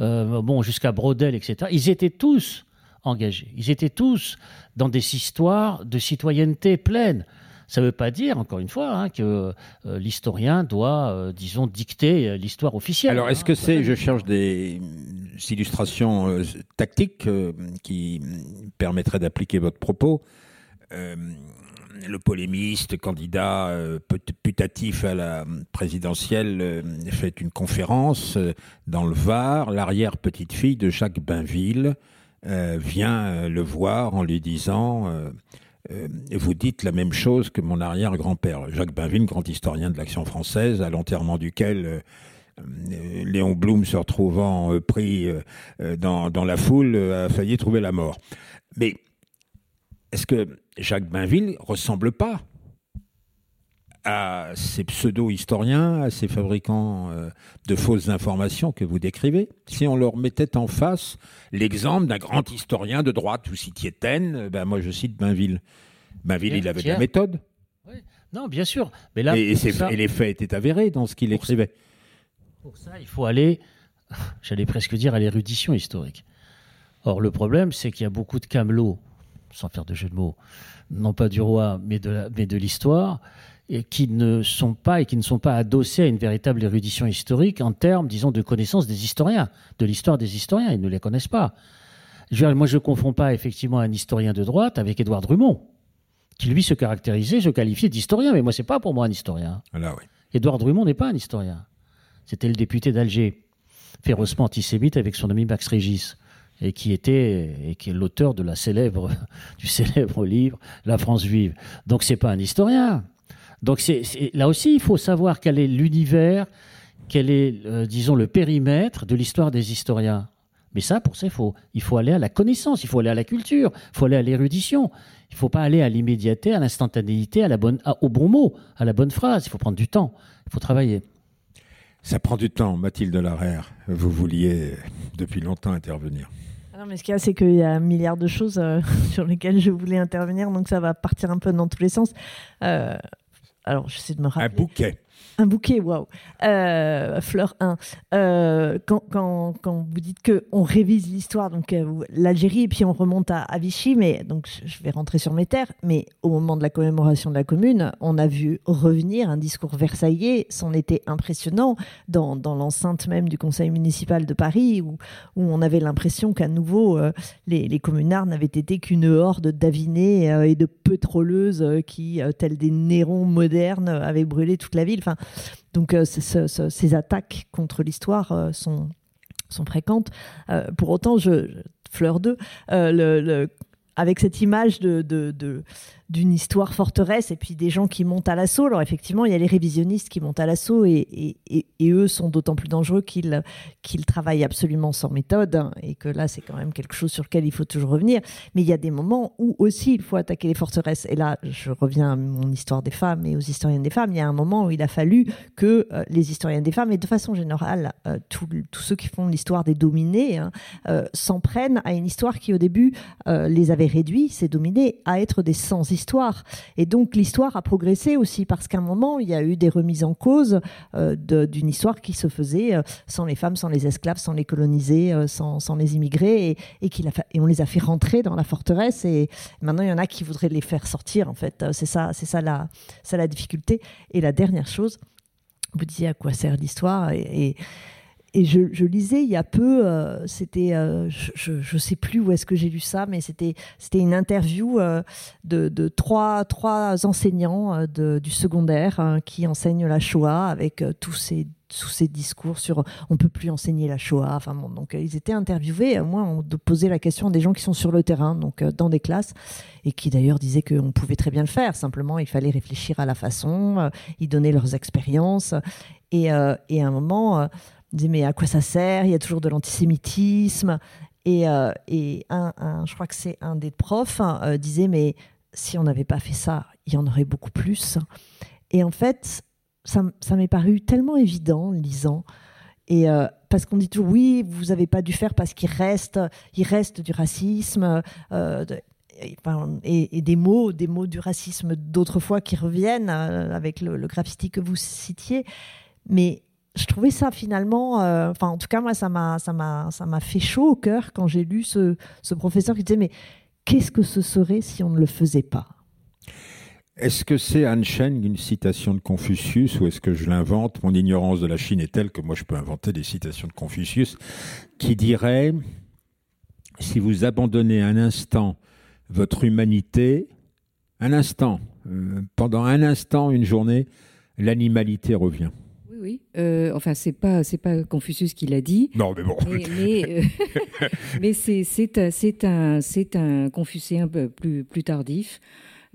euh, bon, jusqu'à Brodel, etc., ils étaient tous engagés. Ils étaient tous dans des histoires de citoyenneté pleine. Ça ne veut pas dire, encore une fois, hein, que euh, l'historien doit, disons, dicter l'histoire officielle. Alors, est-ce que c'est, je cherche des illustrations tactiques qui permettraient d'appliquer votre propos le polémiste, candidat euh, putatif à la présidentielle, euh, fait une conférence euh, dans le Var. L'arrière-petite-fille de Jacques Bainville vient le voir en lui disant Vous dites la même chose que mon arrière-grand-père. Jacques Bainville, grand historien de l'action française, à l'enterrement duquel. Léon Blum se retrouvant pris dans, dans, la foule a failli trouver la mort. Mais est-ce que Jacques Bainville ressemble pas à ces pseudo-historiens, à ces fabricants euh, de fausses informations que vous décrivez, si on leur mettait en face l'exemple d'un grand historien de droite, vous citiez Taine, euh, ben moi je cite Bainville. Bainville, il avait de la méthode. Non, bien sûr. Mais là, et, les faits étaient avérés dans ce qu'il écrivait. pour ça, il faut aller, j'allais presque dire, à l'érudition historique. Or, le problème, c'est qu'il y a beaucoup de camelots sans faire de jeu de mots, non pas du roi, mais de, mais de l'histoire, et qui ne sont pas et qui ne sont pas adossés à une véritable érudition historique en termes, disons, de connaissance des historiens, de l'histoire des historiens. Ils ne les connaissent pas. Je moi, je ne confonds pas effectivement un historien de droite avec Édouard Drummond, qui lui se caractérisait, je qualifiais d'historien, mais moi, c'est pas pour moi un historien. Oui. Édouard Drummond n'est pas un historien. C'était le député d'Alger, férocement antisémite avec son ami Max Régis et qui était et qui est l'auteur du célèbre livre La France vive. Donc c'est pas un historien. Donc là aussi il faut savoir quel est l'univers, quel est euh, disons le périmètre de l'histoire des historiens. Mais ça pour ça il faut il faut aller à la connaissance, il faut aller à la culture, il faut aller à l'érudition. Il faut pas aller à l'immédiateté, à l'instantanéité, au bon mot, à la bonne phrase, il faut prendre du temps, il faut travailler. Ça prend du temps, Mathilde Larère. Vous vouliez depuis longtemps intervenir. Non, mais ce qu'il y a, c'est qu'il y a un milliard de choses euh, sur lesquelles je voulais intervenir, donc ça va partir un peu dans tous les sens. Euh, alors, j'essaie de me rappeler. Un bouquet. Un bouquet, waouh. Euh, fleur 1. Euh, quand, quand, quand, vous dites qu'on révise l'histoire, donc euh, l'Algérie, et puis on remonte à, Vichy, mais donc je vais rentrer sur mes terres, mais au moment de la commémoration de la commune, on a vu revenir un discours versaillais, c'en était impressionnant, dans, dans l'enceinte même du conseil municipal de Paris, où, où on avait l'impression qu'à nouveau, les, les, communards n'avaient été qu'une horde d'avinés et de pétroleuses qui, tels des Nérons modernes, avaient brûlé toute la ville. Enfin, donc euh, ces attaques contre l'histoire euh, sont, fréquentes. Euh, pour autant, je, Fleur 2, le, avec cette image de d'une histoire forteresse et puis des gens qui montent à l'assaut. Alors effectivement, il y a les révisionnistes qui montent à l'assaut et, et, et, eux sont d'autant plus dangereux qu'ils qu'ils travaillent absolument sans méthode hein, et que là, c'est quand même quelque chose sur lequel il faut toujours revenir. Mais il y a des moments où aussi il faut attaquer les forteresses. Et là, je reviens à mon histoire des femmes et aux historiennes des femmes. Il y a un moment où il a fallu que euh, les historiens des femmes et de façon générale, euh, tous ceux qui font l'histoire des dominés hein, euh, s'en prennent à une histoire qui au début les avait réduits, ces dominés, à être des sans Et donc l'histoire a progressé aussi parce qu'à un moment, il y a eu des remises en cause euh, d'une histoire qui se faisait euh, sans les femmes, sans les esclaves, sans les colonisés, euh, sans, sans, les immigrés, et, et, et on les a fait rentrer dans la forteresse. Et maintenant, il y en a qui voudraient les faire sortir, en fait. C'est ça, c'est ça, la, ça la difficulté. Et la dernière chose, vous disiez à quoi sert l'histoire je, lisais il y a peu, euh, c'était, euh, je ne sais plus où est-ce que j'ai lu ça, mais c'était, une interview euh, de, trois, trois enseignants du secondaire hein, qui enseignent la Shoah avec tous ces tous ces discours sur on peut plus enseigner la Shoah. Donc ils étaient interviewés. Moi, on posait la question à des gens qui sont sur le terrain, donc dans des classes, et qui d'ailleurs disaient qu'on pouvait très bien le faire. Simplement, il fallait réfléchir à la façon. ils donnaient leurs expériences, et, et à un moment disait mais à quoi ça sert? Il y a toujours de l'antisémitisme. Et, euh, et un, je crois que c'est un des profs hein, euh, disait mais si on n'avait pas fait ça, il y en aurait beaucoup plus. Et en fait, ça, ça m'est paru tellement évident en lisant. Et euh, parce qu'on dit toujours oui, vous n'avez pas dû faire parce qu'il reste, il reste du racisme. et, des mots, des mots du racisme d'autrefois qui reviennent avec le, le graffiti que vous citiez. Mais je trouvais ça finalement, euh, enfin en tout cas moi ça m'a ça m'a ça m'a fait chaud au cœur quand j'ai lu ce, ce professeur qui disait mais qu'est-ce que ce serait si on ne le faisait pas? Est-ce que c'est Han Sheng une citation de Confucius ou est-ce que je l'invente? Mon ignorance de la Chine est telle que moi je peux inventer des citations de Confucius qui dirait si vous abandonnez un instant votre humanité, un instant, euh, pendant un instant, une journée, l'animalité revient oui. Euh, enfin, c'est pas c'est pas Confucius qui l'a dit. Non, mais bon. Mais, mais, c'est c'est un c'est un Confucien plus plus tardif.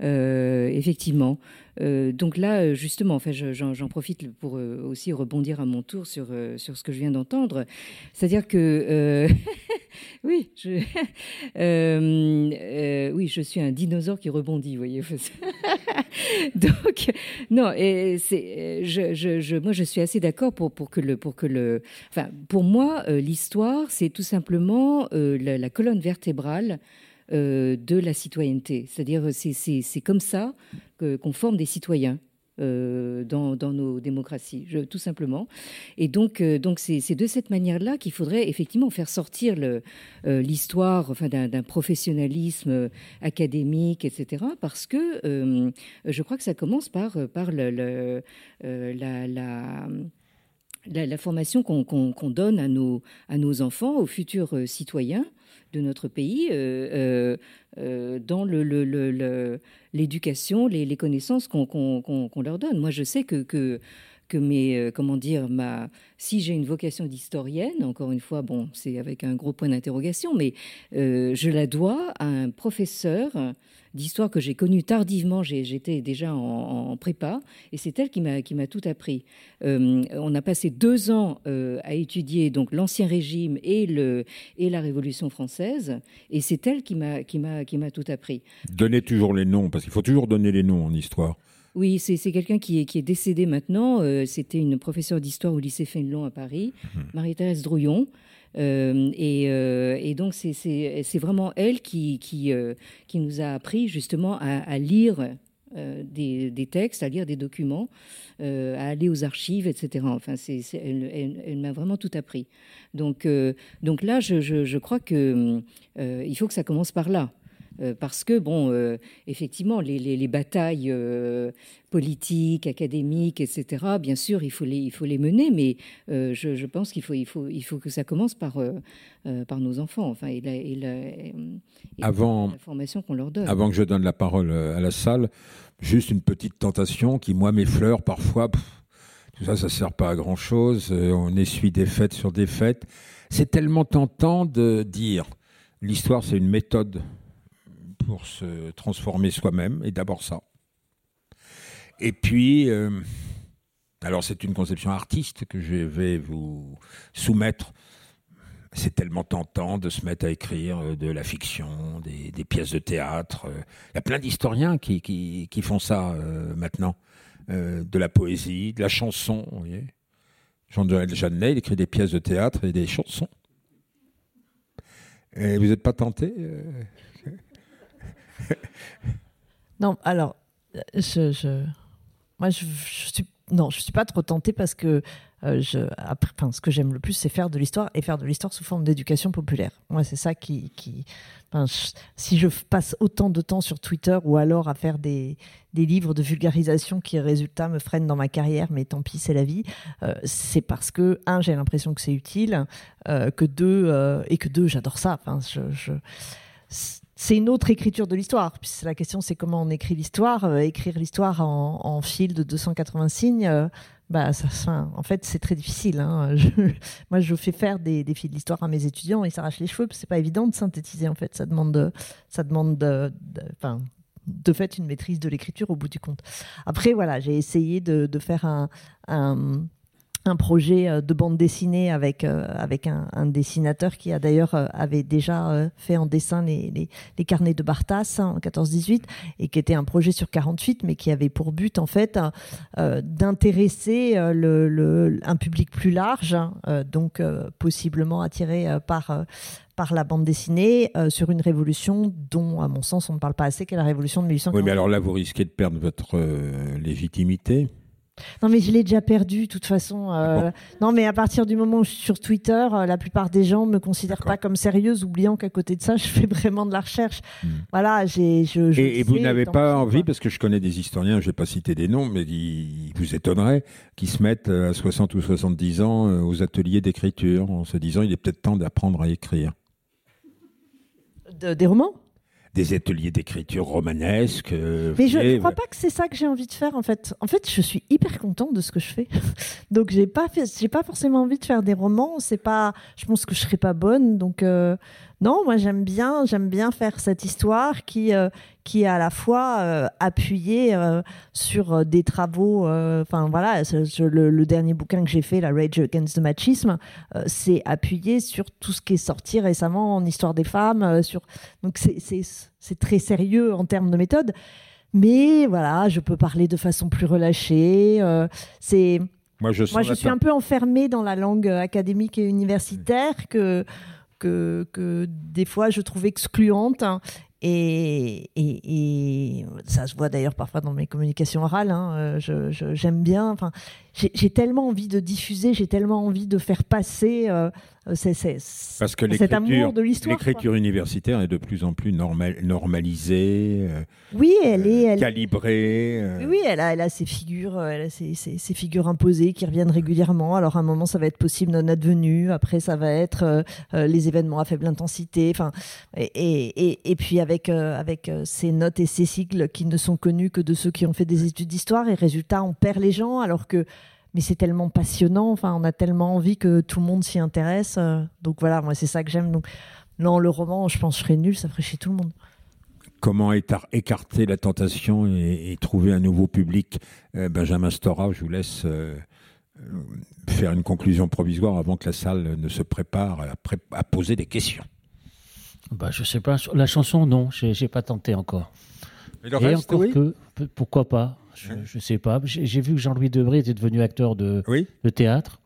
Euh, effectivement. Euh, donc là, justement, enfin, j'en profite pour aussi rebondir à mon tour sur, sur ce que je viens d'entendre. C'est-à-dire que, oui, je, oui, je suis un dinosaure qui rebondit, vous voyez. Donc, non, et je, moi, je suis assez d'accord pour, pour que le, pour que le, enfin, pour moi, euh, l'histoire, c'est tout simplement euh, la, colonne vertébrale euh, de la citoyenneté. C'est-à-dire, c'est comme ça qu'on forme des citoyens. Euh, dans, nos démocraties, tout simplement. Et donc, euh, donc c'est, de cette manière-là qu'il faudrait effectivement faire sortir euh, l'histoire enfin, d'un, professionnalisme académique, etc. Parce que je crois que ça commence par, par la la, formation qu'on donne à nos, enfants, aux futurs citoyens de notre pays, dans le, l'éducation, les, connaissances qu'on leur donne. Moi, je sais que, que mes, comment dire, ma, si j'ai une vocation d'historienne, encore une fois, bon, c'est avec un gros point d'interrogation, mais je la dois à un professeur d'histoire que j'ai connue tardivement. J'étais déjà en, prépa et c'est elle qui m'a tout appris. Euh, on a passé deux ans euh, à étudier donc l'ancien régime et le et la Révolution française et c'est elle qui m'a qui m'a qui m'a tout appris. Donnez toujours les noms parce qu'il faut toujours donner les noms en histoire. Oui, c'est quelqu'un qui est, qui est décédé maintenant. Euh, c'était une professeure d'histoire au lycée Fénelon à Paris, mmh. Marie-Thérèse Drouillon. Euh, euh, et, donc, c'est vraiment elle qui, qui, euh, qui, nous a appris justement à, lire des, textes, à lire des documents, à aller aux archives, etc. Enfin, elle, m'a vraiment tout appris. Donc, donc là, je, je, crois que il faut que ça commence par là. Euh, parce que, bon, euh, effectivement, les, batailles euh, politiques, académiques, etc., bien sûr, il faut les, il faut les mener, mais je, pense qu'il faut, il faut, il faut que ça commence par, par nos enfants, enfin, et la, avant, formation qu'on leur donne. Avant que je donne la parole à la salle, juste une petite tentation qui, moi, m'effleure parfois. tout ça, ça ne sert pas à grand-chose. On essuie des fêtes sur des fêtes. C'est tellement tentant de dire l'histoire, c'est une méthode pour se transformer soi-même, et d'abord ça. Et puis, euh, alors c'est une conception artiste que je vais vous soumettre. C'est tellement tentant de se mettre à écrire euh, de la fiction, des, pièces de théâtre. Euh. Il y a plein d'historiens qui, font ça maintenant. de la poésie, de la chanson. Jean-Noël Jeannet, il écrit des pièces de théâtre et des chansons. Et vous n'êtes pas tenté Non, alors, je, moi, je, je suis non, je suis pas trop tentée parce que euh, je, après, ce que j'aime le plus, c'est faire de l'histoire et faire de l'histoire sous forme d'éducation populaire. Moi, c'est ça qui, qui si je passe autant de temps sur Twitter ou alors à faire des, des livres de vulgarisation qui, résultat, me freinent dans ma carrière, mais tant pis, c'est la vie, euh, c'est parce que un, j'ai l'impression que c'est utile, euh, que deux, et que deux, j'adore ça. Enfin, je c'est une autre écriture de l'histoire. La question, c'est comment on écrit l'histoire. Euh, écrire l'histoire en, fil de 280 signes, euh, bah, ça, en fait, c'est très difficile. Hein. moi, je fais faire des, fils d'histoire à mes étudiants, ils s'arrachent les cheveux. C'est pas évident de synthétiser. En fait, ça demande, ça demande, de, de fait, une maîtrise de l'écriture au bout du compte. Après, voilà, j'ai essayé de, faire un projet euh, de bande dessinée avec, euh, un, dessinateur qui a d'ailleurs euh, avait déjà fait en dessin les, carnets de Bartas hein, en 14-18 et qui était un projet sur 48 mais qui avait pour but en fait d'intéresser le, un public plus large hein, donc possiblement attiré par par la bande dessinée sur une révolution dont, à mon sens, on ne parle pas assez, qu'est la révolution de 1848. Oui, mais alors là, vous risquez de perdre votre légitimité. Non, mais je l'ai déjà perdu, de toute façon. Euh, non, mais à partir du moment où je suis sur Twitter, euh, la plupart des gens me considèrent pas comme sérieuse, oubliant qu'à côté de ça, je fais vraiment de la recherche. Hmm. Voilà, j'ai. Je, et, vous n'avez pas envie, parce que je connais des historiens, je vais pas citer des noms, mais ils vous étonneraient, qui se mettent euh, à 60 ou 70 ans aux ateliers d'écriture, en se disant il est peut-être temps d'apprendre à écrire. des romans? Des ateliers d'écriture romanesque. Euh, mais je ne crois pas que c'est ça que j'ai envie de faire en fait. En fait, je suis hyper contente de ce que je fais. donc j'ai pas j'ai pas forcément envie de faire des romans. C'est pas, je pense que je serais pas bonne. Donc euh, non, moi j'aime bien, j'aime bien faire cette histoire qui euh, qui est à la fois euh, appuyée euh, sur des travaux. Enfin voilà, le, dernier bouquin que j'ai fait, la Rage Against the Machisme, c'est appuyé sur tout ce qui est sorti récemment en histoire des femmes. sur donc c'est très sérieux en termes de méthode. Mais voilà, je peux parler de façon plus relâchée. c'est moi, je, Moi, je suis un peu enfermée dans la langue académique et universitaire que que, des fois je trouve excluante. Hein. Et, et, ça se voit d'ailleurs parfois dans mes communications orales. Hein. j'aime bien. Enfin, j'ai tellement envie de diffuser, j'ai tellement envie de faire passer euh, c'est, Parce que l'écriture universitaire est de plus en plus normal, normalisée, euh, oui, elle est, elle... calibrée. Euh. Oui, elle a, elle a ses figures, elle a ses, ses, figures imposées qui reviennent régulièrement. Alors à un moment, ça va être possible non advenu, après ça va être les événements à faible intensité. Enfin, et, et, et, puis avec avec ces notes et ces cycles qui ne sont connus que de ceux qui ont fait des études d'histoire, et résultat, on perd les gens, alors que mais c'est tellement passionnant. Enfin, on a tellement envie que tout le monde s'y intéresse. Euh, donc voilà, moi c'est ça que j'aime. Donc non, le roman, je pense, je serais nul, ça ferait chier tout le monde. Comment écarter la tentation et, trouver un nouveau public? Euh, Benjamin Stora, je vous laisse euh, faire une conclusion provisoire avant que la salle ne se prépare à, poser des questions. Bah, je sais pas. La chanson, non, j'ai pas tenté encore. Mais le reste, encore que, pourquoi pas? Je ne sais pas. J'ai vu que Jean-Louis Debré était devenu acteur de, de théâtre,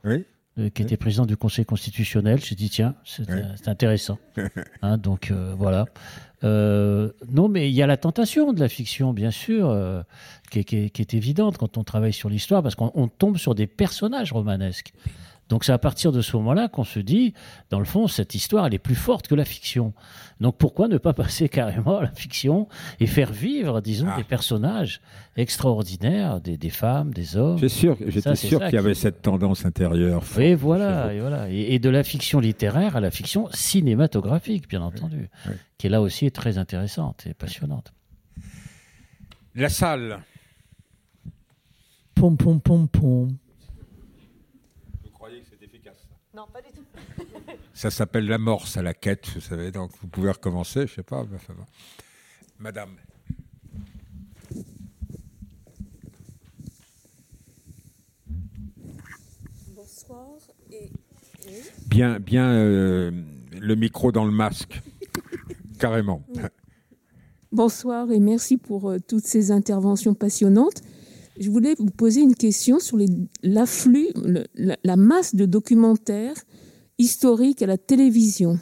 euh, qui était président du Conseil constitutionnel. J'ai dit, tiens, c'est intéressant. Hein, donc euh, voilà. Euh, non, mais il y a la tentation de la fiction, bien sûr, qui, qui, est évidente quand on travaille sur l'histoire, parce qu'on tombe sur des personnages romanesques. Donc c'est à partir de ce moment-là qu'on se dit, dans le fond, cette histoire, elle est plus forte que la fiction. Donc pourquoi ne pas passer carrément à la fiction et faire vivre, disons, ah. des personnages extraordinaires, des, femmes, des hommes? J'étais sûr, j'étais sûr qu'il y avait cette tendance intérieure. Et voilà, et voilà. Et, de la fiction littéraire à la fiction cinématographique, bien entendu, qui est là aussi très intéressante et passionnante. La salle. Pom pom pom pom. Non, pas du tout. ça s'appelle l'amorce à la quête, vous savez, donc vous pouvez recommencer, je sais pas. Madame. Bonsoir. Bien, bien euh, le micro dans le masque, carrément. Bonsoir et merci pour euh, toutes ces interventions passionnantes. Je voulais vous poser une question sur l'afflux, la, masse de documentaires historiques à la télévision.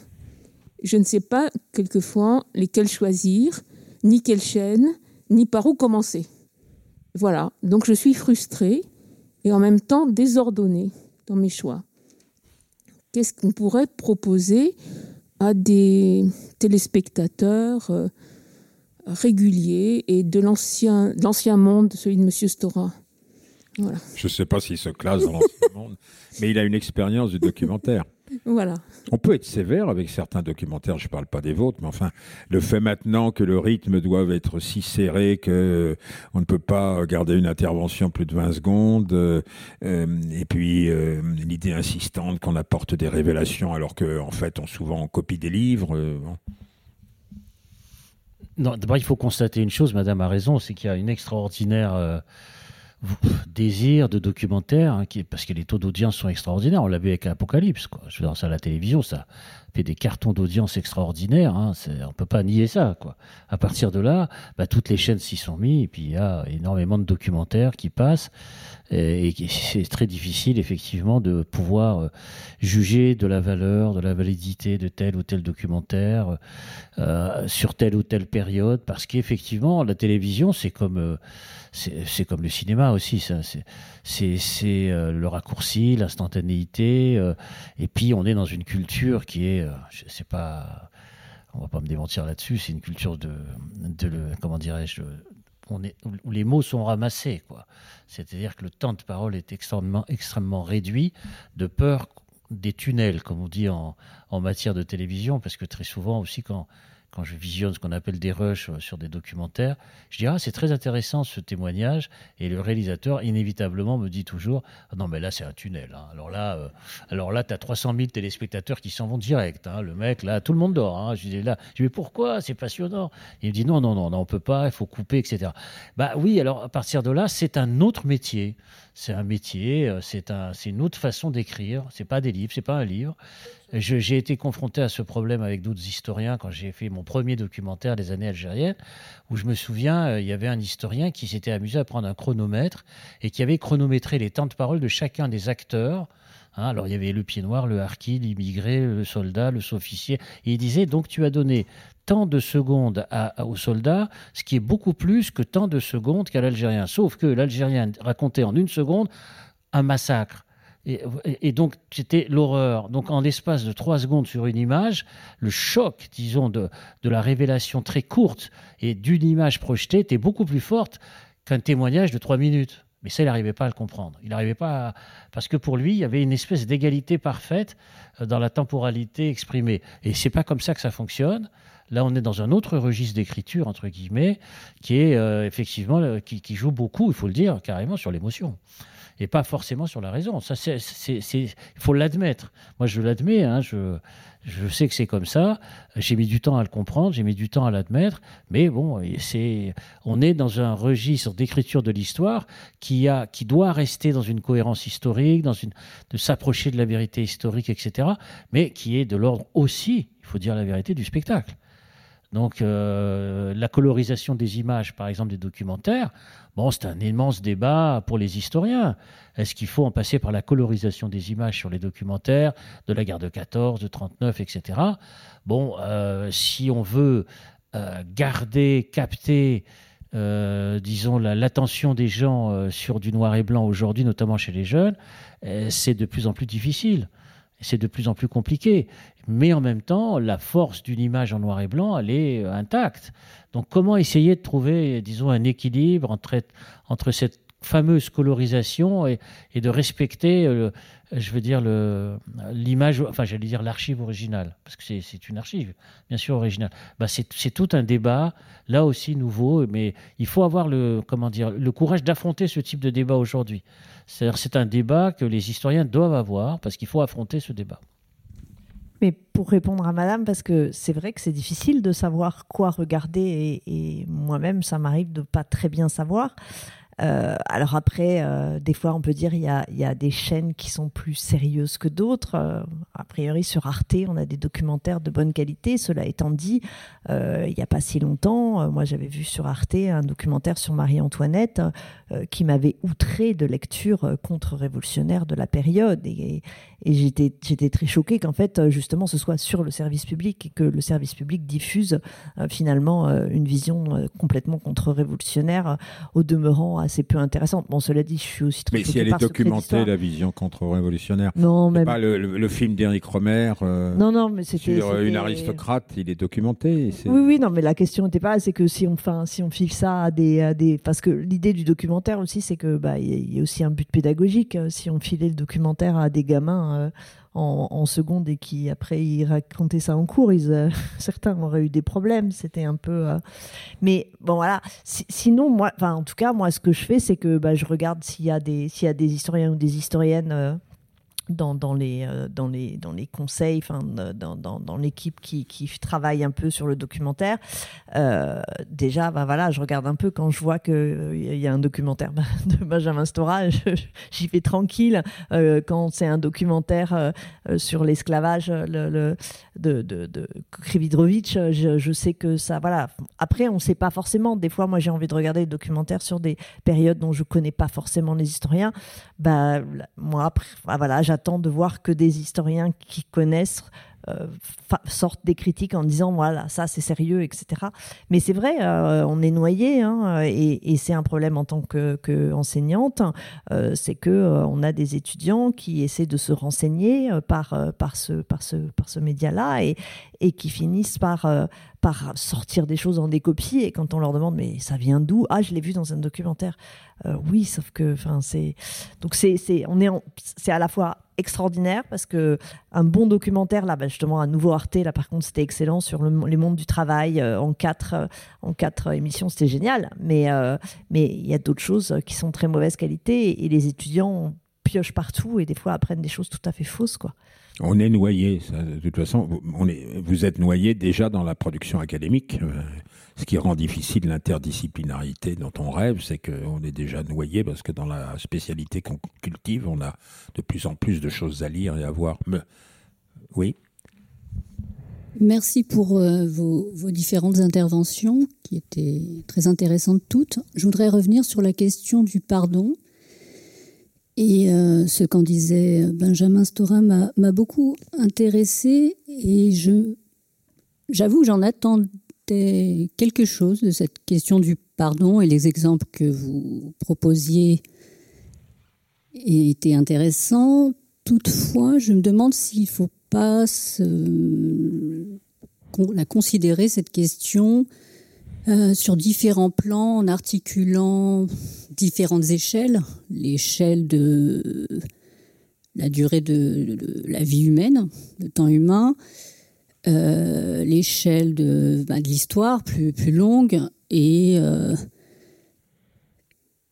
Je ne sais pas quelquefois lesquels choisir, ni quelle chaîne, ni par où commencer. Voilà, donc je suis frustrée et en même temps désordonnée dans mes choix. Qu'est-ce qu'on pourrait proposer à des téléspectateurs réguliers et de l'ancien, monde, celui de M. Stora voilà. Je ne sais pas s'il se classe dans l'ancien monde, mais il a une expérience du documentaire. Voilà. On peut être sévère avec certains documentaires, je ne parle pas des vôtres, mais enfin, le fait maintenant que le rythme doit être si serré que euh, on ne peut pas garder une intervention plus de 20 secondes, euh, euh, et puis l'idée insistante qu'on apporte des révélations alors qu'en en fait, on souvent on copie des livres. Non, d'abord, il faut constater une chose, Madame a raison, c'est qu'il y a une extraordinaire désir de documentaire, hein, parce que les taux d'audience sont extraordinaires. On l'a vu avec Apocalypse. Quoi. Je veux dire, ça à la télévision, ça des cartons d'audience extraordinaires. Hein. On peut pas nier ça. Quoi. À partir de là, bah, toutes les chaînes s'y sont mis, et puis il y a énormément de documentaires qui passent. Et, c'est très difficile, effectivement, de pouvoir euh, juger de la valeur, de la validité de tel ou tel documentaire euh, sur telle ou telle période, parce qu'effectivement, la télévision, c'est comme... Euh, c'est comme le cinéma aussi. C'est euh, le raccourci, l'instantanéité. Et puis, on est dans une culture qui est, euh, je sais pas, on va pas me démentir là-dessus, c'est une culture de, comment dirais-je, où les mots sont ramassés. C'est-à-dire que le temps de parole est extrêmement, extrêmement réduit, de peur des tunnels, comme on dit en matière de télévision, parce que très souvent aussi, quand quand je visionne ce qu'on appelle des rushs euh, sur des documentaires, je dis ah c'est très intéressant ce témoignage et le réalisateur inévitablement me dit toujours ah, non mais là c'est un tunnel hein. alors là euh, alors là tu as 300 000 téléspectateurs qui s'en vont direct hein. le mec là tout le monde dort hein. je dis là je dis mais pourquoi? C'est passionnant il me dit non non non non on peut pas il faut couper etc bah oui alors à partir de là c'est un autre métier c'est un métier, euh, c'est un, une autre façon d'écrire. C'est pas des livres, c'est pas un livre. J'ai été confronté à ce problème avec d'autres historiens quand j'ai fait mon premier documentaire des années algériennes, où je me souviens, euh, il y avait un historien qui s'était amusé à prendre un chronomètre et qui avait chronométré les temps de parole de chacun des acteurs. Hein, alors il y avait le pied noir, le harki, l'immigré, le soldat, le sous-officier. Et il disait donc tu as donné tant de secondes à, aux soldats, ce qui est beaucoup plus que tant de secondes qu'à l'Algérien. Sauf que l'Algérien racontait en une seconde un massacre. Et, donc, c'était l'horreur. Donc, en l'espace de trois secondes sur une image, le choc, disons, de, de la révélation très courte et d'une image projetée était beaucoup plus forte qu'un témoignage de trois minutes. Mais ça, il n'arrivait pas à le comprendre. Il n'arrivait pas Parce que pour lui, il y avait une espèce d'égalité parfaite euh, dans la temporalité exprimée. Et c'est pas comme ça que ça fonctionne. Là, on est dans un autre registre d'écriture, entre guillemets, qui est euh, effectivement, qui, joue beaucoup, il faut le dire, carrément sur l'émotion. Et pas forcément sur la raison. Ça, il faut l'admettre. Moi, je l'admets. Hein, je, je sais que c'est comme ça. J'ai mis du temps à le comprendre, j'ai mis du temps à l'admettre. Mais bon, c'est, on est dans un registre d'écriture de l'histoire qui a, qui doit rester dans une cohérence historique, dans une, de s'approcher de la vérité historique, etc. Mais qui est de l'ordre aussi, il faut dire la vérité, du spectacle. Donc euh, la colorisation des images, par exemple des documentaires, c'est un immense débat pour les historiens. Est-ce qu'il faut en passer par la colorisation des images sur les documentaires de la guerre de 14, de 39, etc. Bon, euh, si on veut euh, garder, capter, disons, l'attention des gens sur du noir et blanc aujourd'hui, notamment chez les jeunes, c'est de plus en plus difficile c'est de plus en plus compliqué. Mais en même temps, la force d'une image en noir et blanc, elle est euh, intacte. Donc comment essayer de trouver, disons, un équilibre entre, entre cette fameuse colorisation et, de respecter, euh, je veux dire, l'image, enfin j'allais dire l'archive originale, parce que c'est une archive, bien sûr, originale. Bah, c'est tout un débat, là aussi nouveau, mais il faut avoir le, comment dire, le courage d'affronter ce type de débat aujourd'hui. C'est un débat que les historiens doivent avoir parce qu'il faut affronter ce débat. Mais pour répondre à Madame, parce que c'est vrai que c'est difficile de savoir quoi regarder et, moi-même, ça m'arrive de pas très bien savoir. Alors après, des fois, on peut dire il y a, des chaînes qui sont plus sérieuses que d'autres. a priori, sur Arte, on a des documentaires de bonne qualité. Cela étant dit, il n'y a pas si longtemps, moi j'avais vu sur Arte un documentaire sur Marie-Antoinette qui m'avait outré de lecture contre-révolutionnaire de la période. Et, j'étais, très choquée qu'en fait, justement, ce soit sur le service public et que le service public diffuse euh, finalement euh, une vision euh, complètement contre-révolutionnaire, au demeurant assez peu intéressante. Bon, cela dit, je suis aussi très Mais si elle est documentée, la vision contre-révolutionnaire. Non, mais. Pas le, le, film d'Éric Romer. non, non, mais c'était. Sur une aristocrate, il est documenté. Oui, oui, non, mais la question n'était pas, c'est que si on, enfin, si on file ça à des, à des. Parce que l'idée du documentaire aussi, c'est que, bah, il y a aussi un but pédagogique. Si on filait le documentaire à des gamins, en, seconde et qui après ils racontaient ça en cours, ils, euh, certains auraient eu des problèmes. C'était un peu. Euh, mais bon voilà. sinon moi, en tout cas moi ce que je fais c'est que bah, je regarde s'il y a des s'il y a des historiens ou des historiennes euh, dans, dans, les, euh, dans, les, dans les conseils, enfin, dans, dans, dans l'équipe qui, qui, travaille un peu sur le documentaire. Euh, déjà, bah, voilà, je regarde un peu quand je vois qu'il euh, il y a un documentaire de Benjamin Stora, j'y vais tranquille. Euh, quand c'est un documentaire euh, sur l'esclavage le, le, de, de, de je, je, sais que ça. Voilà. Après, on ne sait pas forcément. Des fois, moi, j'ai envie de regarder des documentaires sur des périodes dont je ne connais pas forcément les historiens. Bah, moi, après, bah, voilà, de voir que des historiens qui connaissent euh, sortent des critiques en disant voilà ça c'est sérieux etc mais c'est vrai euh, on est noyé hein, et, c'est un problème en tant que, enseignante euh, c'est que on a des étudiants qui essaient de se renseigner par par ce par ce par ce média là et qui finissent par par sortir des choses en décopie et quand on leur demande mais ça vient d'où? Ah je l'ai vu dans un documentaire. Oui sauf que enfin c'est donc c'est on est c'est à la fois extraordinaire parce que un bon documentaire là bah justement un nouveau Arte là par contre c'était excellent sur le, les mondes du travail euh, en quatre euh, en quatre émissions c'était génial mais euh, mais il y a d'autres choses qui sont très mauvaise qualité et, les étudiants piochent partout et des fois apprennent des choses tout à fait fausses quoi. On est noyé, de toute façon. Vous êtes noyé déjà dans la production académique. Ce qui rend difficile l'interdisciplinarité dont on rêve, c'est qu'on est déjà noyé parce que dans la spécialité qu'on cultive, on a de plus en plus de choses à lire et à voir. Oui? Merci pour euh, vos, différentes interventions qui étaient très intéressantes toutes. Je voudrais revenir sur la question du pardon. Et euh, ce qu'en disait Benjamin Stora m'a beaucoup intéressé et je j'avoue j'en attends quelque chose de cette question du pardon et les exemples que vous proposiez étaient intéressants. Toutefois, je me demande s'il ne faut pas la considérer, cette question, euh, sur différents plans, en articulant différentes échelles. L'échelle de la durée de, la vie humaine, le temps humain, euh, l'échelle de, bah, de l'histoire plus, plus longue et euh,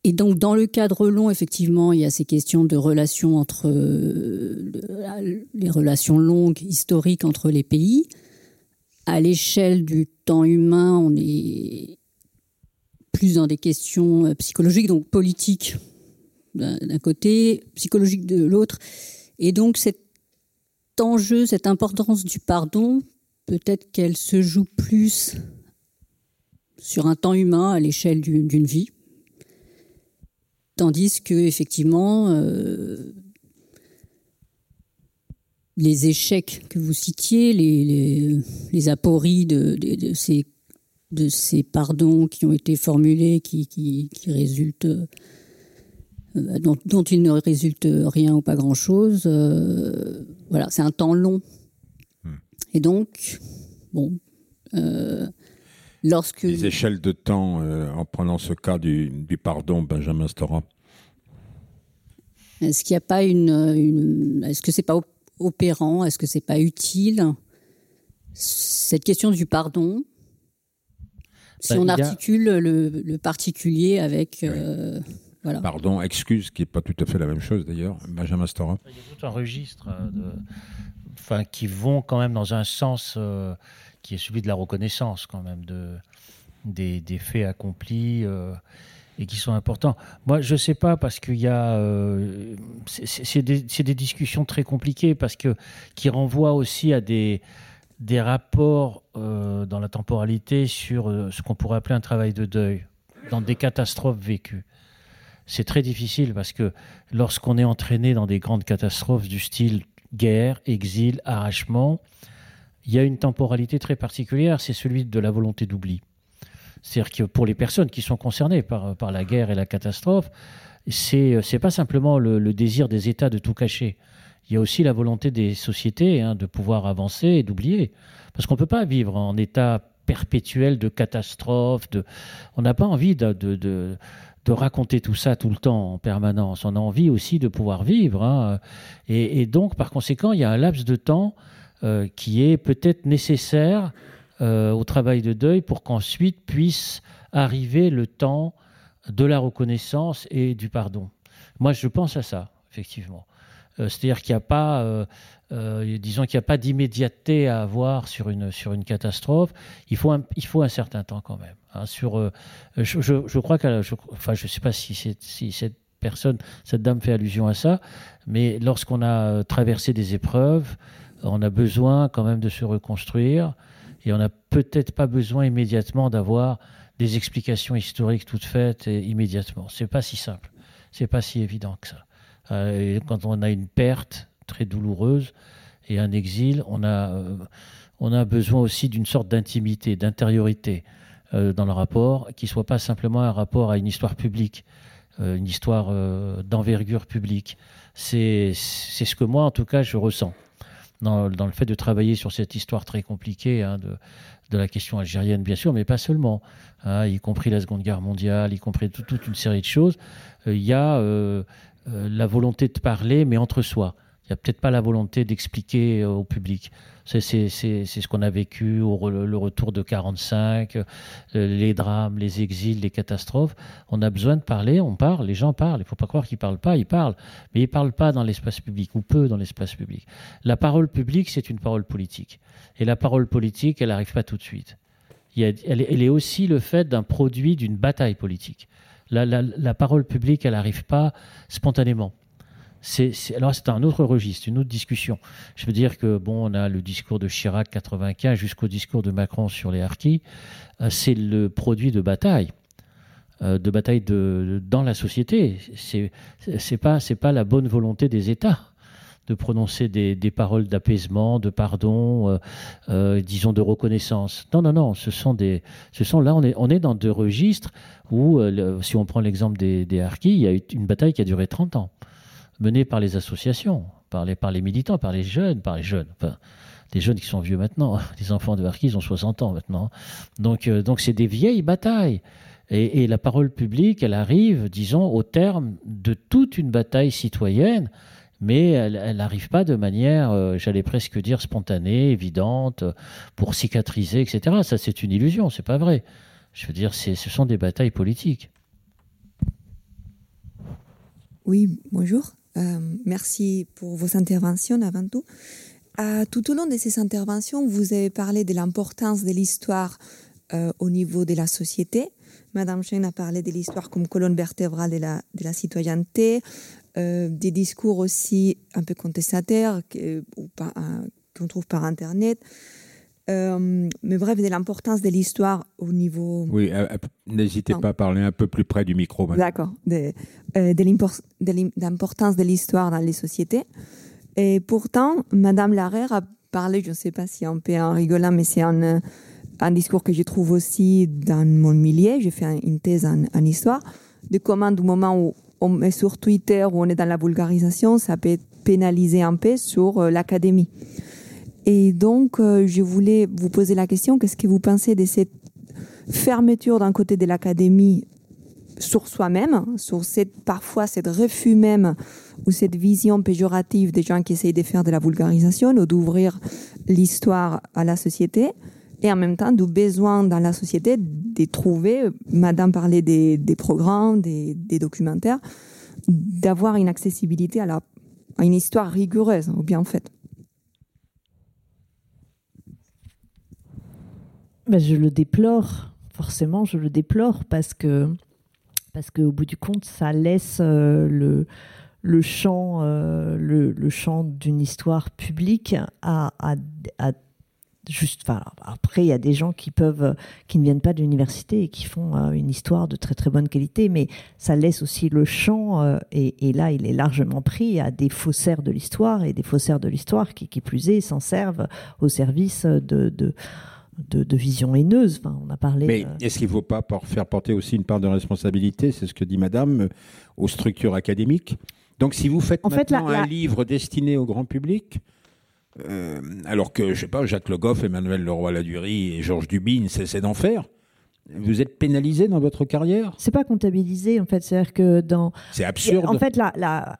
et donc dans le cadre long, effectivement, il y a ces questions de relations entre euh, les relations longues historiques entre les pays. À l'échelle du temps humain, on est plus dans des questions psychologiques, donc politiques d'un côté, psychologiques de l'autre. Et donc cette enjeu, cette importance du pardon, peut-être qu'elle se joue plus sur un temps humain à l'échelle d'une vie, tandis que effectivement euh, les échecs que vous citiez, les, les, apories de, ces, pardons qui ont été formulés, qui, résultent euh, dont, dont, il ne résulte rien ou pas grand-chose. Euh, voilà, c'est un temps long. Hmm. Et donc, bon, euh, lorsque... Les échelles de temps, euh, en prenant ce cas du, du pardon, Benjamin Stora. Est-ce qu'il n'y a pas une, une est-ce que c'est pas opérant, est-ce que c'est pas utile? Cette question du pardon si ben, on articule a... le, le, particulier avec oui. Voilà. Pardon, excuse, qui n'est pas tout à fait la même chose d'ailleurs, Benjamin Stora. Il y a tout un registre euh, de, enfin, qui vont quand même dans un sens euh, qui est celui de la reconnaissance quand même de, des, des faits accomplis. Euh, et qui sont importants. Moi, je ne sais pas parce qu'il y a, euh, c'est des, des, discussions très compliquées parce que qui renvoient aussi à des des rapports euh, dans la temporalité sur ce qu'on pourrait appeler un travail de deuil dans des catastrophes vécues. C'est très difficile parce que lorsqu'on est entraîné dans des grandes catastrophes du style guerre, exil, arrachement, il y a une temporalité très particulière, c'est celui de la volonté d'oubli. C'est-à-dire que pour les personnes qui sont concernées par, par la guerre et la catastrophe, c'est n'est pas simplement le, désir des États de tout cacher. Il y a aussi la volonté des sociétés hein, de pouvoir avancer et d'oublier. Parce qu'on ne peut pas vivre en état perpétuel de catastrophe. On n'a pas envie de, de, raconter tout ça tout le temps en permanence. On a envie aussi de pouvoir vivre. Hein. Et, donc, par conséquent, il y a un laps de temps euh, qui est peut-être nécessaire euh, au travail de deuil pour qu'ensuite puisse arriver le temps de la reconnaissance et du pardon. Moi, je pense à ça, effectivement. Euh, c'est-à-dire qu'il n'y a pas, disons qu'il n'y a pas d'immédiateté à avoir sur une, catastrophe. Il faut un certain temps quand même. Hein, sur, je, je, crois que, enfin, je ne sais pas si, cette personne, cette dame fait allusion à ça, mais lorsqu'on a traversé des épreuves, on a besoin quand même de se reconstruire. Et on n'a peut-être pas besoin immédiatement d'avoir des explications historiques toutes faites et immédiatement. C'est pas si simple. C'est pas si évident que ça. Euh, quand on a une perte très douloureuse et un exil, on a, euh, on a besoin aussi d'une sorte d'intimité, d'intériorité euh, dans le rapport, qui soit pas simplement un rapport à une histoire publique, une histoire d'envergure publique. C'est ce que moi, en tout cas, je ressens dans, le fait de travailler sur cette histoire très compliquée hein, de, de, la question algérienne, bien sûr, mais pas seulement, hein, y compris la Seconde Guerre mondiale, y compris toute une série de choses. Euh, il y a euh, euh, la volonté de parler, mais entre soi. Il n'y a peut-être pas la volonté d'expliquer au public. C'est ce qu'on a vécu, le retour de 45, euh, les drames, les exils, les catastrophes. On a besoin de parler, on parle, les gens parlent. Il ne faut pas croire qu'ils ne parlent pas, ils parlent. Mais ils ne parlent pas dans l'espace public, ou peu dans l'espace public. La parole publique, c'est une parole politique. Et la parole politique, elle n'arrive pas tout de suite. elle, est aussi le fait d'un produit d'une bataille politique. La parole publique, elle n'arrive pas spontanément alors c'est un autre registre, une autre discussion. Je veux dire que bon, on a le discours de Chirac 95 jusqu'au discours de Macron sur les harkis, euh, c'est le produit de bataille, euh, de bataille de, dans la société. C'est c'est pas c'est pas la bonne volonté des États de prononcer des, paroles d'apaisement, de pardon, euh, disons de reconnaissance. Non, non, non, ce sont des, ce sont là, on est, on est dans deux registres où, si on prend l'exemple des, des harkis, il y a eu une bataille qui a duré 30 ans menée par les associations, par les, par les militants, par les jeunes, par les jeunes. Des jeunes qui sont vieux maintenant. Les enfants de Harkis ont 60 ans maintenant. Donc, euh, donc c'est des vieilles batailles. Et, la parole publique, elle arrive, disons, au terme de toute une bataille citoyenne, mais elle n'arrive pas de manière, euh, j'allais presque dire, spontanée, évidente, pour cicatriser, etc. Ça, c'est une illusion, c'est pas vrai. Je veux dire, ce sont des batailles politiques. Oui, bonjour. Euh, merci pour vos interventions avant tout. Euh, tout au long de ces interventions, vous avez parlé de l'importance de l'histoire euh, au niveau de la société. Madame Chen a parlé de l'histoire comme colonne vertébrale de la, de la citoyenneté, des discours aussi un peu contestataires qu'on trouve par Internet. Euh, mais bref, de l'importance de l'histoire au niveau. Oui, euh, euh, n'hésitez pas à parler un peu plus près du micro. D'accord. De, de l'importance de l'histoire dans les sociétés. Et pourtant, Madame Larère a parlé, je ne sais pas si on peut en rigoler, mais c'est un, un discours que je trouve aussi dans mon milieu. J'ai fait une thèse en, en, histoire, de comment, du moment où on est sur Twitter, où on est dans la vulgarisation, ça peut pénaliser un peu sur l'académie. Et donc, euh, je voulais vous poser la question, qu'est-ce que vous pensez de cette fermeture d'un côté de l'académie sur soi-même, sur cette, parfois cette refus même ou cette vision péjorative des gens qui essayent de faire de la vulgarisation ou d'ouvrir l'histoire à la société, et en même temps du besoin dans la société de trouver, Madame parlait des, des programmes, des, des documentaires, d'avoir une accessibilité à, la, à une histoire rigoureuse ou bien faite. Je le déplore, forcément, je le déplore parce que parce qu'au bout du compte, ça laisse le, le champ, le, le, champ d'une histoire publique à, juste, après, il y a des gens qui peuvent, qui ne viennent pas de l'université et qui font euh, une histoire de très très bonne qualité, mais ça laisse aussi le champ, euh, et, là, il est largement pris à des faussaires de l'histoire et des faussaires de l'histoire qui, qui plus est, s'en servent au service de de, vision haineuse. Enfin, on a parlé. Mais est-ce qu'il ne faut pas faire porter aussi une part de responsabilité, c'est ce que dit Madame, euh, aux structures académiques? Donc, si vous faites maintenant un livre destiné au grand public, euh, alors que, je sais pas, Jacques Le Goff, Emmanuel Leroy-Ladurie et Georges Dubin cessaient d'en faire. Vous êtes pénalisé dans votre carrière? C'est pas comptabilisé en fait, c'est-à-dire que dans. C'est absurde. En fait, la,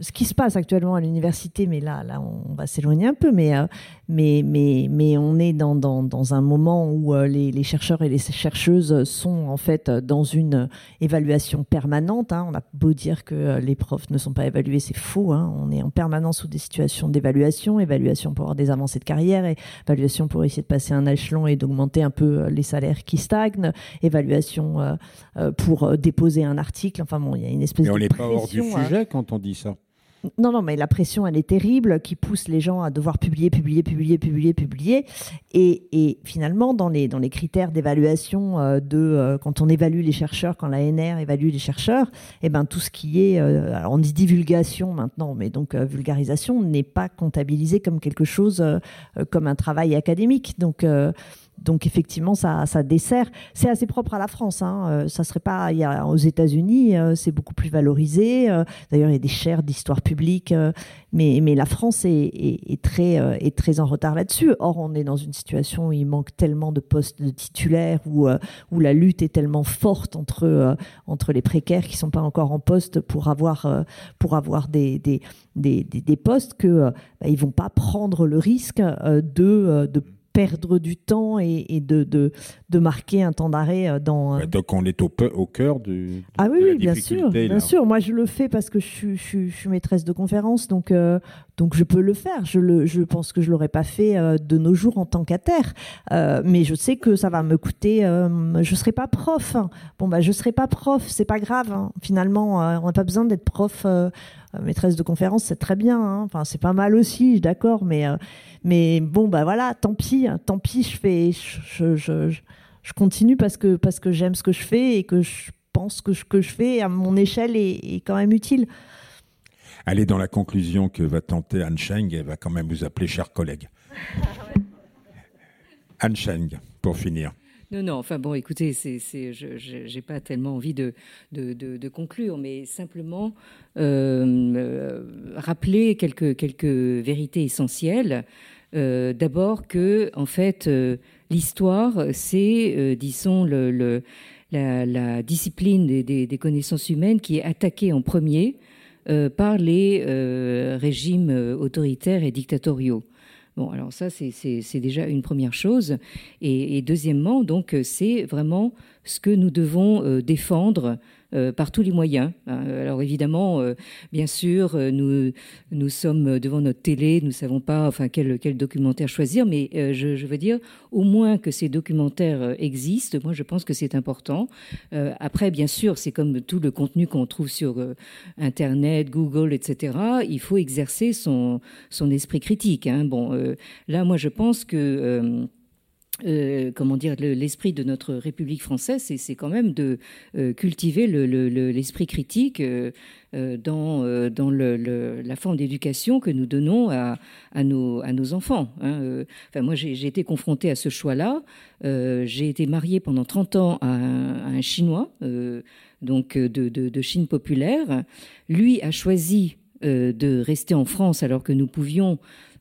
ce qui se passe actuellement à l'université, mais là, là, on va s'éloigner un peu, mais euh, mais, mais, mais on est dans, dans, dans un moment où euh, les, les, chercheurs et les chercheuses sont en fait dans une évaluation permanente. Hein. On a beau dire que euh, les profs ne sont pas évalués, c'est faux. Hein. On est en permanence sous des situations d'évaluation, évaluation pour avoir des avancées de carrière, évaluation pour essayer de passer un échelon et d'augmenter un peu euh, les salaires qui stagnent, évaluation pour déposer un article. Enfin bon, il y a une espèce mais on n'est pas hors du sujet quand on dit ça. Non, non, mais la pression, elle est terrible, qui pousse les gens à devoir publier, publier, publier, publier, publier. Et, finalement, dans les, dans les critères d'évaluation euh, de euh, quand on évalue les chercheurs, quand l'ANR évalue les chercheurs, eh ben tout ce qui est, euh, alors on dit divulgation maintenant, mais donc vulgarisation n'est pas comptabilisé comme quelque chose, comme un travail académique. Donc donc effectivement, ça, dessert. C'est assez propre à la France. Hein. Euh, ça serait pas. Aux États-Unis, euh, c'est beaucoup plus valorisé. Euh, d'ailleurs, il y a des chaires d'histoire publique, mais, la France est, très en retard là-dessus. Or, on est dans une situation où il manque tellement de postes de titulaires, où la lutte est tellement forte entre les précaires qui sont pas encore en poste pour avoir des postes que bah, ils vont pas prendre le risque de perdre du temps et, de, de, de, marquer un temps d'arrêt euh, dans. Euh, donc on est au, au cœur du. Ah oui, oui bien sûr, bien sûr. Moi, je le fais parce que je suis, je suis, maîtresse de conférence, donc euh, donc je peux le faire. Je le, je pense que je l'aurais pas fait de nos jours en tant qu'à terre, mais je sais que ça va me coûter. je serai pas prof. Bon bah je serai pas prof, c'est pas grave. Hein. Finalement, on n'a pas besoin d'être prof. maîtresse de conférence, c'est très bien. Hein. Enfin, c'est pas mal aussi, d'accord, mais mais bon, bah voilà, tant pis, hein, tant pis, je fais, je, je, je, continue parce que, parce que j'aime ce que je fais et que je pense que ce que je fais à mon échelle est, quand même utile. Allez dans la conclusion que va tenter Anne Cheng, elle va quand même vous appeler cher collègue. Anne Cheng, pour finir. Non, non, enfin bon, écoutez, c'est, je n'ai pas tellement envie de, de, de, conclure, mais simplement euh, euh, rappeler quelques, vérités essentielles. Euh, d'abord que, en fait, l'histoire, c'est, disons, le, la, discipline des, connaissances humaines qui est attaquée en premier par les régimes autoritaires et dictatoriaux. Bon, alors ça, c'est déjà une première chose. Et, deuxièmement, donc, c'est vraiment ce que nous devons euh, défendre euh, par tous les moyens. Hein. Alors évidemment, euh, bien sûr, nous, nous sommes devant notre télé, nous ne savons pas enfin, quel, quel documentaire choisir, mais je, je, veux dire, au moins que ces documentaires existent, moi je pense que c'est important. après, bien sûr, c'est comme tout le contenu qu'on trouve sur Internet, Google, etc. Il faut exercer son, son esprit critique. Hein. Bon, là, moi je pense que... Euh, comment dire, l'esprit de notre République française, c'est quand même de euh, cultiver l'esprit critique euh, dans, la forme d'éducation que nous donnons à, nos, enfants. Hein. Enfin, moi, j'ai été confrontée à ce choix-là. j'ai été mariée pendant 30 ans à un, Chinois, donc de, Chine populaire. Lui a choisi de rester en France alors que nous pouvions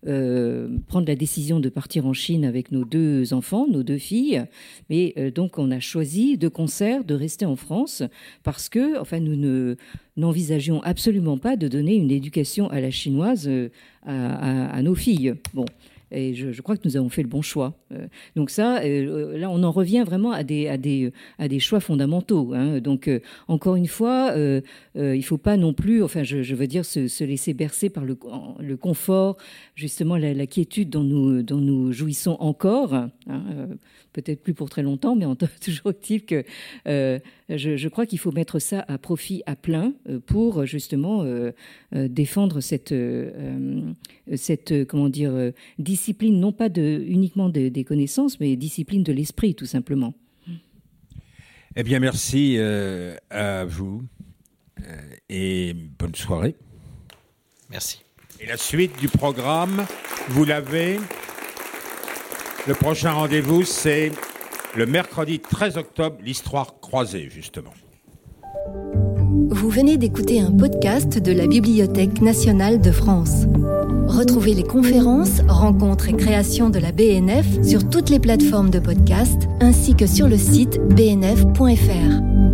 euh, prendre la décision de partir en Chine avec nos deux enfants, nos deux filles. Mais euh, donc on a choisi de concert de rester en France parce que, enfin, nous ne n'envisagions absolument pas de donner une éducation à la chinoise euh, à, nos filles. Bon. Et je, crois que nous avons fait le bon choix. Euh, donc ça, euh, là, on en revient vraiment à des, choix fondamentaux. Hein. Donc, euh, encore une fois, il ne faut pas non plus, enfin, je, veux dire, se, laisser bercer par le, confort, justement, la, quiétude dont nous, dont nous jouissons encore. Hein, peut-être plus pour très longtemps, mais en toujours est-il que euh, je, crois qu'il faut mettre ça à profit à plein euh, pour justement euh, défendre cette, cette comment dire, discipline, non pas de, uniquement des connaissances, mais discipline de l'esprit, tout simplement. Eh bien, merci à vous et bonne soirée. Merci. Et la suite du programme, vous l'avez le prochain rendez-vous, c'est le mercredi 13 octobre, l'histoire croisée, justement. Vous venez d'écouter un podcast de la Bibliothèque nationale de France. Retrouvez les conférences, rencontres et créations de la BNF sur toutes les plateformes de podcast ainsi que sur le site bnf.fr.